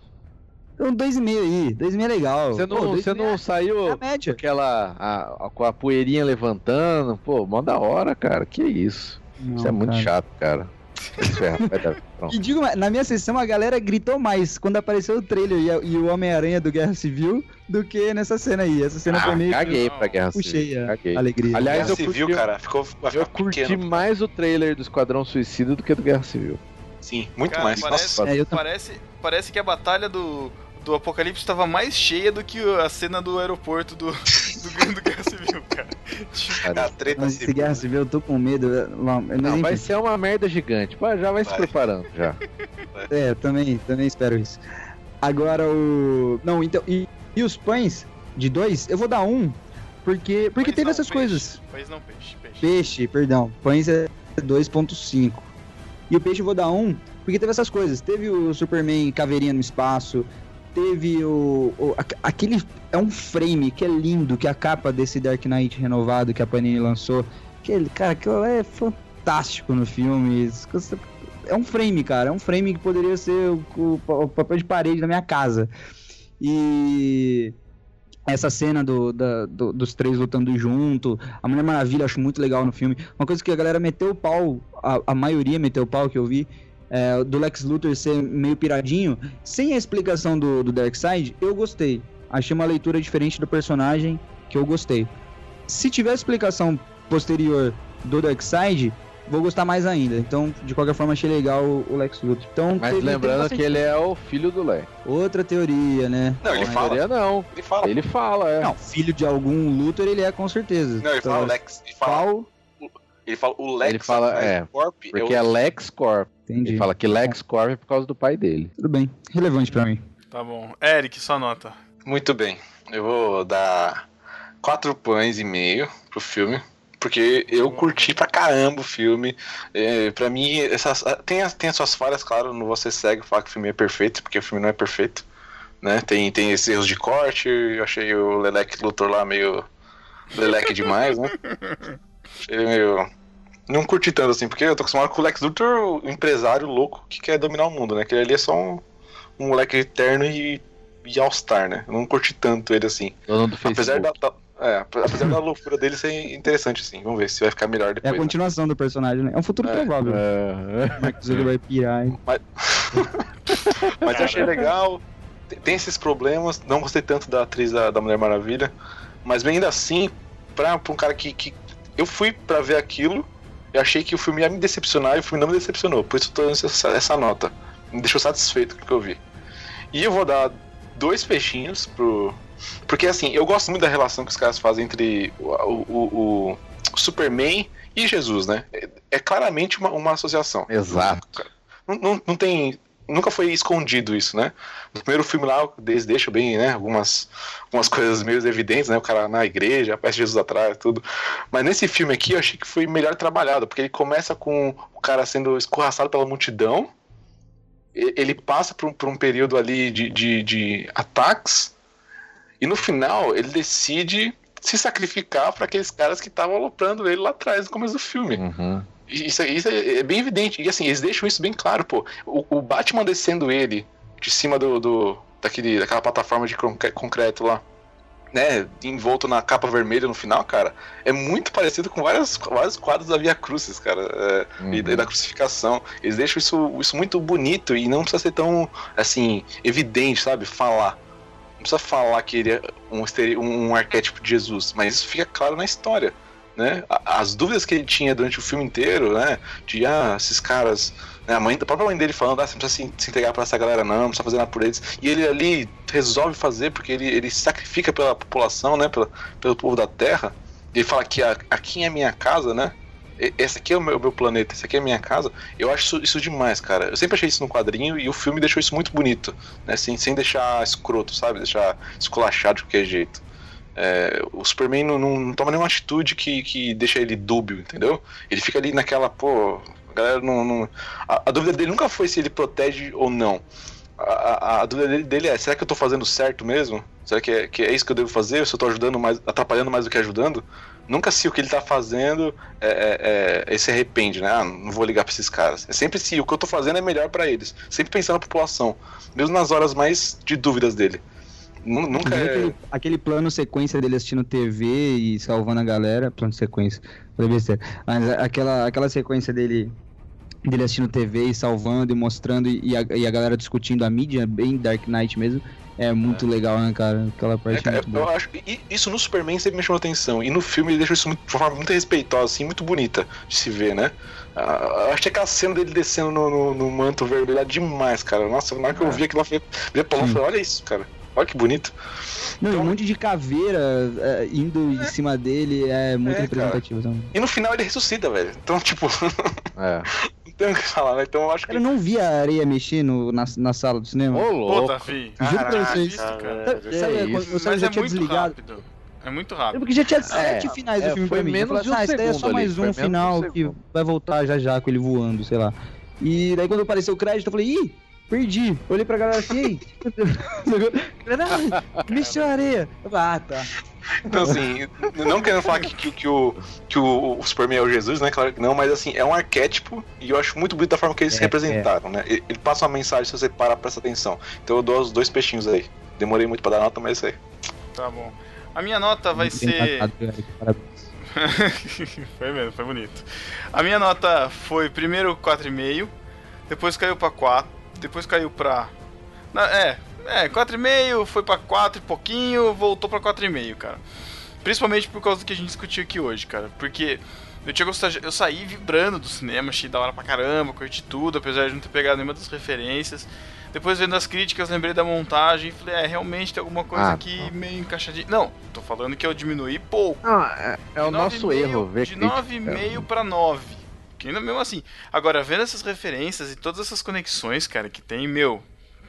Então, dois e meio aí. Dois e meio é legal. Você não, Pô, você não é saiu média. aquela. A, a- com a poeirinha levantando. Pô, mó da hora, cara. Que isso. Não, Isso é muito cara. chato, cara. Pronto. E digo, na minha sessão a galera gritou mais quando apareceu o trailer e, a- e o Homem-Aranha do Guerra Civil do que nessa cena aí. Essa cena foi Ah, meio que caguei pra Guerra puxei Civil. a Caguei. alegria. Aliás, Guerra eu Civil, curti, cara, ficou, eu curti pequeno. mais o trailer do Esquadrão Suicida do que do Guerra Civil. Sim, muito Cara, mais. parece- Nossa, É, Parece, parece que a batalha do, do Apocalipse estava mais cheia do que a cena do aeroporto do, do, do Guerra Civil, cara. Tipo, a treta Mas esse civil. Guerra Civil eu tô com medo. Mas, Não, enfim. vai ser uma merda gigante. Pô, já vai, se Vai. preparando já. É, também, também espero isso. Agora o. Não, então. E, e os pães de dois, eu vou dar um. Porque, porque pães teve não, essas peixe. coisas. Pães não, peixe, peixe. Peixe, perdão. Pães é 2.5. E o peixe eu vou dar um, porque teve essas coisas. Teve o Superman caveirinha no espaço. Teve o, o- aque- aquele é um frame que é lindo, que é a capa desse Dark Knight renovado que a Panini lançou. Que ele, cara, aquilo é fantástico no filme. É um frame, cara. É um frame que poderia ser o, o- o papel de parede da minha casa. E essa cena do, da- do- dos três lutando junto, a Mulher Maravilha acho muito legal no filme. Uma coisa que a galera meteu o pau, a, a maioria meteu o pau que eu vi, é, do Lex Luthor ser meio piradinho, sem a explicação do, do Darkseid, eu gostei. Achei uma leitura diferente do personagem que eu gostei. Se tiver explicação posterior do Darkseid, vou gostar mais ainda. Então, de qualquer forma, achei legal o, Lex Luthor. Então, Mas teve- teve lembrando bastante- que ele é o filho do Lex. Outra teoria, né? Não, ele fala. Teoria não. Ele fala. Ele fala, é. Não, filho de algum Luthor ele é com certeza. Não, ele fala Então, Lex. Ele fala, Qual? ele fala o Lex. Ele fala, é, o Corp Porque é é o... Lex Corp. Entendi. Ele fala que Lex Corp é por causa do pai dele. Tudo bem. Relevante pra mim. Tá bom. Eric, sua nota. Muito bem. Eu vou dar quatro pães e meio pro filme. Porque eu curti pra caramba o filme. É, pra mim, essas, tem, as, tem as suas falhas, claro. Não vou ser cego e falar que o filme é perfeito, porque o filme não é perfeito. Né? Tem, tem esses erros de corte. Eu achei o Lelec Luthor lá meio. Leleque demais, né? Achei ele meio. Não curti tanto assim, porque eu tô acostumado com o Lex Luthor, o empresário louco que quer dominar o mundo, né? Que ele ali é só um, um moleque eterno e, e All-Star, né? Eu não curti tanto ele assim. Do Apesar da, da- é, apesar da loucura dele ser interessante, assim. Vamos ver se vai ficar melhor É a depois. né? continuação do personagem, né? É um futuro É, provável. É, Mark Zuckerberg vai pirar, hein? Mas eu achei legal. Tem- Tem esses problemas. Não gostei tanto da atriz da, da Mulher Maravilha. Mas ainda assim, pra, pra um cara que, que. Eu fui pra ver aquilo. Eu achei que o filme ia me decepcionar e o filme não me decepcionou. Por isso eu tô dando essa, essa nota. Me deixou satisfeito com o que eu vi. E eu vou dar dois peixinhos pro. Porque assim, eu gosto muito da relação que os caras fazem entre o, o, o- o Superman e Jesus, né? É, é claramente uma, uma associação. Exato. Não, não, não tem. Nunca foi escondido isso, né? No primeiro filme lá, eles deixam bem, né? Algumas, algumas coisas meio evidentes, né? O cara na igreja, aparece Jesus atrás, tudo. Mas nesse filme aqui eu achei que foi melhor trabalhado, porque ele começa com o cara sendo escorraçado pela multidão. Ele passa por um, por um período ali de, de, de ataques. E no final ele decide se sacrificar para aqueles caras que estavam aloprando ele lá atrás no começo do filme. Uhum. Isso, isso é, é bem evidente. E assim, eles deixam isso bem claro, pô. O, o Batman descendo ele de cima do, do daquele, daquela plataforma de concre- concreto lá, né? Envolto na capa vermelha no final, cara, é muito parecido com várias, vários quadros da Via Crucis, cara. é, e, da- Uhum. crucificação. Eles deixam isso, isso muito bonito e não precisa ser tão, assim, evidente, sabe? Falar. Não precisa falar que ele é um, um arquétipo de Jesus, mas isso fica claro na história né? As dúvidas que ele tinha durante o filme inteiro, né? De ah, esses caras. Né? A, mãe, a própria mãe dele falando, ah, você não precisa se, se entregar pra essa galera, não, não precisa fazer nada por eles. E ele ali resolve fazer porque ele, ele sacrifica pela população, né? Pela, pelo povo da Terra. Ele fala que aqui é minha casa, né? Esse aqui é o meu, meu planeta, esse aqui é a minha casa. Eu acho isso, isso demais, cara. Eu sempre achei isso no quadrinho e o filme deixou isso muito bonito, né? Sem, sem deixar escroto, sabe? Deixar esculachado de qualquer jeito. É, o Superman não, não- toma nenhuma atitude que, que deixa ele dúbio, entendeu? Ele fica ali naquela, pô, a galera não. não- a, a dúvida dele nunca foi se ele protege ou não. A, a- a dúvida dele, é: será que eu tô fazendo certo mesmo? Será que é, que é isso que eu devo fazer? Se eu tô ajudando mais, atrapalhando mais do que ajudando? Nunca se o que ele tá fazendo é, é- é- se arrepende, né? Ah, não vou ligar pra esses caras. É sempre se o que eu tô fazendo é melhor pra eles. Sempre pensando na população. Mesmo nas horas mais de dúvidas dele. Nu- Nunca é. aquele, aquele plano sequência dele assistindo TV e salvando a galera. Plano sequência. Falei besteira. Mas aquela, aquela sequência dele dele assistindo TV e salvando e mostrando e a, e a galera discutindo a mídia, bem Dark Knight mesmo. É muito legal, né, cara? Aquela parte É, cara, muito eu boa. acho que isso no Superman sempre me chamou atenção. E no filme ele deixou isso muito- de forma muito respeitosa, assim, muito bonita de se ver, né? Ah, eu achei aquela cena dele descendo no, no- no manto vermelho é demais, cara. Nossa, na hora que eu vi aquilo, eu falei, olha isso, cara. Olha que bonito. Não, então- um monte de caveira é, indo em cima dele é muito É, representativo. também. E no final ele ressuscita, velho. Então, tipo, É. não tem o que falar, né? Então eu acho que. Cara, eu não vi a areia mexer no, na, na sala do cinema. Ô, louco. Puta, fi. Juro pra vocês. cara. Sabe, eu só Mas já é tinha muito desligado? rápido. É muito É rápido. porque já tinha sete É, finais é, do filme foi pra mim. menos eu de falei, um ah, esse daí é só mais ali, um de um final que vai voltar já já com ele voando, sei lá. E daí quando apareceu o crédito, eu falei, ih, perdi. Olhei pra galera assim, ei. mexeu a areia. Ah, tá. Então, assim, não querendo falar que, que, que o, que o, o Superman é o Jesus, né? Claro que não, mas assim, é um arquétipo e eu acho muito bonito a forma que eles se É, representaram, né? Ele, passa uma mensagem se você parar pra prestar atenção. Então eu dou os dois peixinhos aí. Demorei muito pra dar nota, mas é isso aí. Tá bom. A minha nota vai Muito ser. foi mesmo, foi bonito. A minha nota foi primeiro 4,5, depois caiu pra 4, depois caiu pra. Na- é, é, 4,5, foi pra 4 e pouquinho, voltou pra 4,5, cara. Principalmente por causa do que a gente discutiu aqui hoje, cara. Porque eu tinha gostado, eu saí vibrando do cinema, achei da hora pra caramba, curti tudo, apesar de não ter pegado nenhuma das referências. Depois vendo as críticas, lembrei da montagem e falei, é, realmente tem alguma coisa Ah, aqui meio encaixadinha. Não, tô falando que eu diminuí pouco. Não, é, é o nosso 9,5 erro ver De crítica. 9,5 pra 9. Ainda mesmo assim. Agora, vendo essas referências e todas essas conexões, cara, que tem, meu.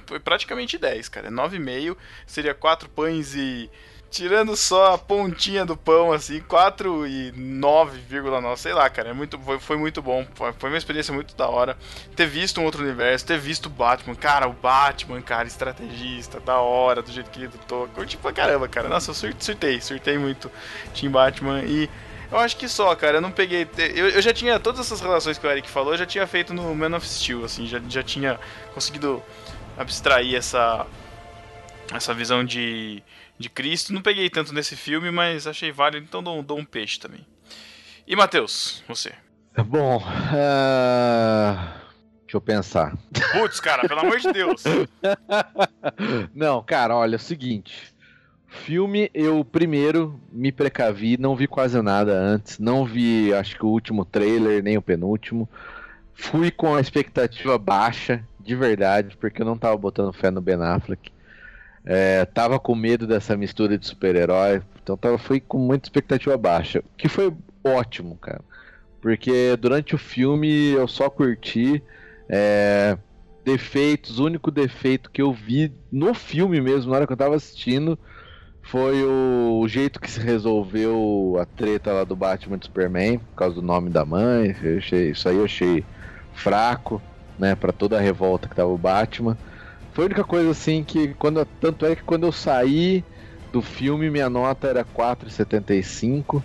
Foi praticamente 10, cara. 9,5 seria 4 pães e. Tirando só a pontinha do pão, assim, 4 e 9,9, sei lá, cara. É muito, foi, foi muito bom. Foi, uma experiência muito da hora. Ter visto um outro universo, ter visto o Batman. Cara, o Batman, cara, estrategista, da hora, do jeito que ele lutou. Curti pra caramba, cara. Nossa, eu sur- surtei, surtei muito Team Batman. E eu acho que só, cara. Eu não peguei. Eu, eu já tinha todas essas relações que o Eric falou, eu já tinha feito no Man of Steel, assim. Já, já tinha conseguido abstrair essa. Essa visão de, de Cristo. Não peguei tanto nesse filme, mas achei válido, então dou, dou um peixe também. E Matheus, você? Bom, ah, deixa eu pensar. Putz, cara, pelo amor de Deus. Não, cara, olha, é o seguinte. Filme, eu primeiro me precavi, não vi quase nada antes, não vi, acho que o último trailer, nem o penúltimo. Fui com a expectativa baixa, de verdade, porque eu não tava botando fé no Ben Affleck. É, tava com medo dessa mistura de super-herói, então tava, fui com muita expectativa baixa. Que foi ótimo, cara. Porque durante o filme eu só curti. é, defeitos, o único defeito que eu vi no filme mesmo, na hora que eu tava assistindo, foi o, jeito que se resolveu a treta lá do Batman e Superman, por causa do nome da mãe. Achei, isso aí eu achei fraco, né, para toda a revolta que tava o Batman. Foi a única coisa assim que quando tanto é que quando eu saí do filme minha nota era 4,75.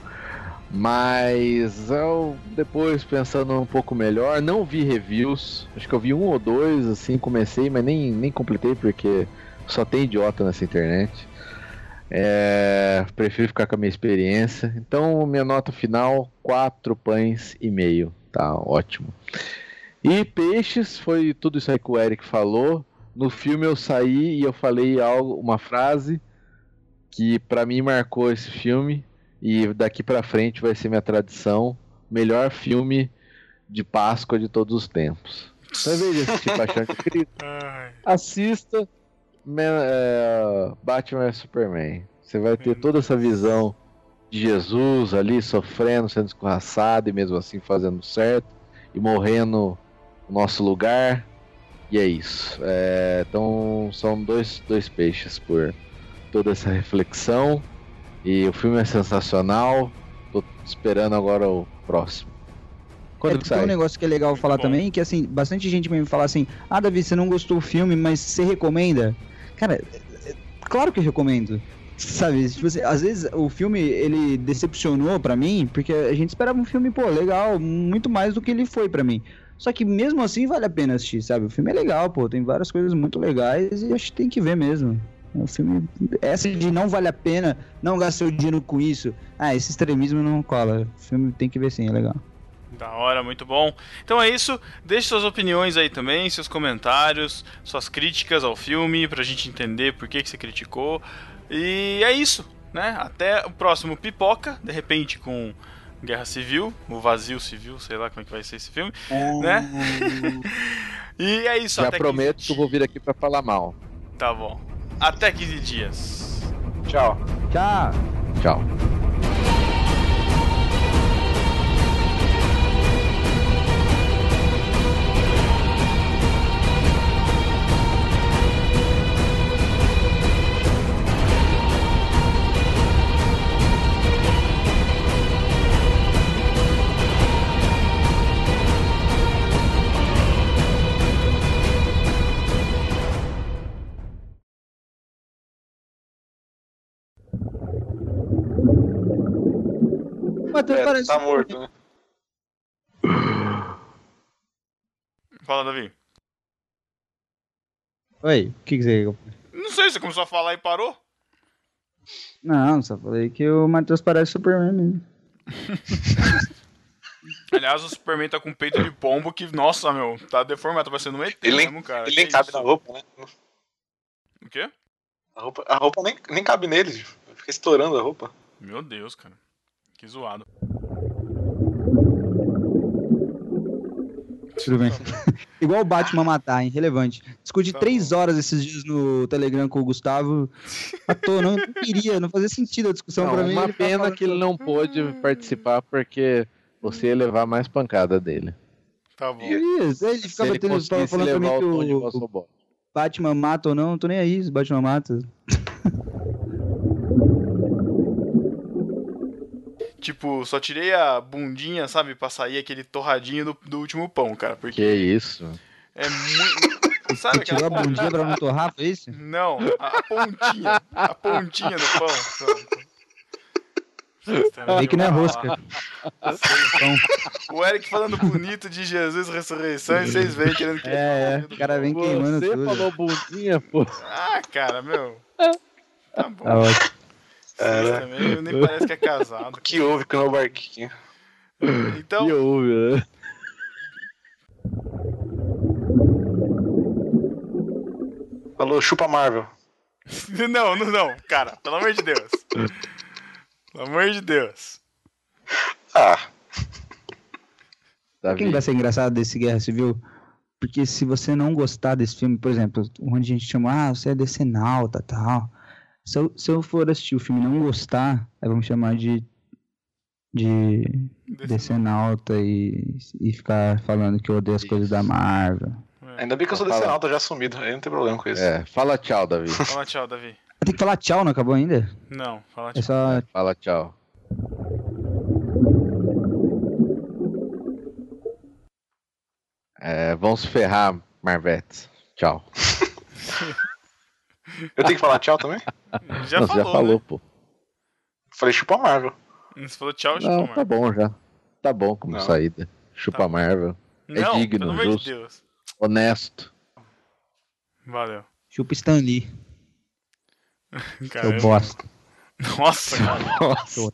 Mas eu depois pensando um pouco melhor, não vi reviews. Acho que eu vi um ou dois, assim, comecei, mas nem, nem completei porque só tem idiota nessa internet. É, prefiro ficar com a minha experiência. Então, minha nota final, 4 pães e meio. Tá ótimo. E peixes, foi tudo isso aí que o Eric falou. No filme eu saí e eu falei algo, uma frase que pra mim marcou esse filme e daqui pra frente vai ser minha tradição, melhor filme de Páscoa de todos os tempos. Então, em vez de assistir Paixão de Cristo, assista Man- é, Batman vs Superman. Você vai ter toda essa visão de Jesus ali sofrendo, sendo escorraçado e mesmo assim fazendo certo e morrendo no nosso lugar. E é isso. É, então são dois, dois peixes por toda essa reflexão. E o filme é sensacional. Tô esperando agora o próximo. Quando É, que tem um negócio que é legal falar bom. também, que assim, bastante gente me fala assim, ah, Davi, você não gostou do filme, mas você recomenda? Cara, é- é- claro que eu recomendo. Sabe, tipo assim, às vezes o filme, ele decepcionou pra mim, porque a gente esperava um filme, pô, legal, muito mais do que ele foi pra mim. Só que mesmo assim vale a pena assistir, sabe? O filme é legal, pô, tem várias coisas muito legais e acho que tem que ver mesmo. O filme, essa de não vale a pena, não gastar o dinheiro com isso, ah, esse extremismo não cola. O filme tem que ver sim, é legal. Da hora, muito bom. Então é isso. Deixe suas opiniões aí também, seus comentários, suas críticas ao filme, pra gente entender por que, que você criticou. E é isso, né? Até o próximo Pipoca, de repente com Guerra Civil, o Vazio Civil, sei lá como é que vai ser esse filme, né? e é isso, Já até prometo 15 que eu vou vir aqui pra falar mal. Tá bom. Até 15 dias. Tchau. Tchau. Tchau. É, parece. tá morto, né? Fala, Davi. Oi, o que, que você. Não sei, você começou a falar e parou? Não, só falei que o Matheus parece Superman mesmo. Aliás, o Superman tá com peito de pombo que, nossa, meu, tá deformado, tá parecendo um ET Ele nem, mesmo, cara. ele nem cabe isso? na roupa, né? O quê? A roupa, a roupa nem, nem cabe nele, fica estourando a roupa. Meu Deus, cara. Que zoado. Tudo bem. Igual o Batman matar, hein? Relevante. Discuti Tá três bom. horas esses dias no Telegram com o Gustavo. À toa, não, não queria, não fazia sentido a discussão Não, pra mim. uma pena que ele não pôde participar porque você ia levar mais pancada dele. Tá bom. Isso, ele ficava ele tendo, falando pra mim que o o. Batman mata ou não, não tô nem aí se o Batman mata. Tipo, só tirei a bundinha, sabe, pra sair aquele torradinho do, do último pão, cara. Porque Que isso? é muito. Sabe Você tirou a bundinha pra não torrar, foi isso? Não, a, a pontinha. A pontinha do pão. Aí que não é rosca. O Eric falando bonito de Jesus ressurreição e vocês veem querendo que É, o cara vem queimando Você tudo. falou bundinha, pô. Ah, cara, meu. Tá bom. Tá ótimo. Vocês também nem parece que é casado. O que houve com o meu barquinho? Então, Que ouve, né? Falou, chupa Marvel. não, não, não, cara, pelo amor de Deus. Pelo amor de Deus. Ah, Sabe quem vai ser engraçado desse Guerra Civil? Porque se você não gostar desse filme, por exemplo, onde a gente chama, ah, você é decenalta tal. Se eu, se eu for assistir o filme e não gostar, aí vamos chamar de. de. decenalta e, e ficar falando que eu odeio as coisas da Marvel. ainda bem que eu sou alto já sumido, aí não tem problema com isso. É, fala tchau, Davi. Fala tchau, Davi. Tem que falar tchau, não acabou ainda? Não, fala É tchau. só. Fala tchau. É, vamos se ferrar, Marvete. Tchau. Eu tenho que falar tchau também? Já Não, falou, já falou, né? pô. Falei chupa Marvel. Você falou tchau, Não, chupa, tá bom já. Tá bom como Não. saída. Chupa Tá. Marvel. Não, digno, justo. de Deus. Honesto. Valeu. Chupa Stan Lee, seu Caramba. bosta. Nossa, cara. Nossa. Seu.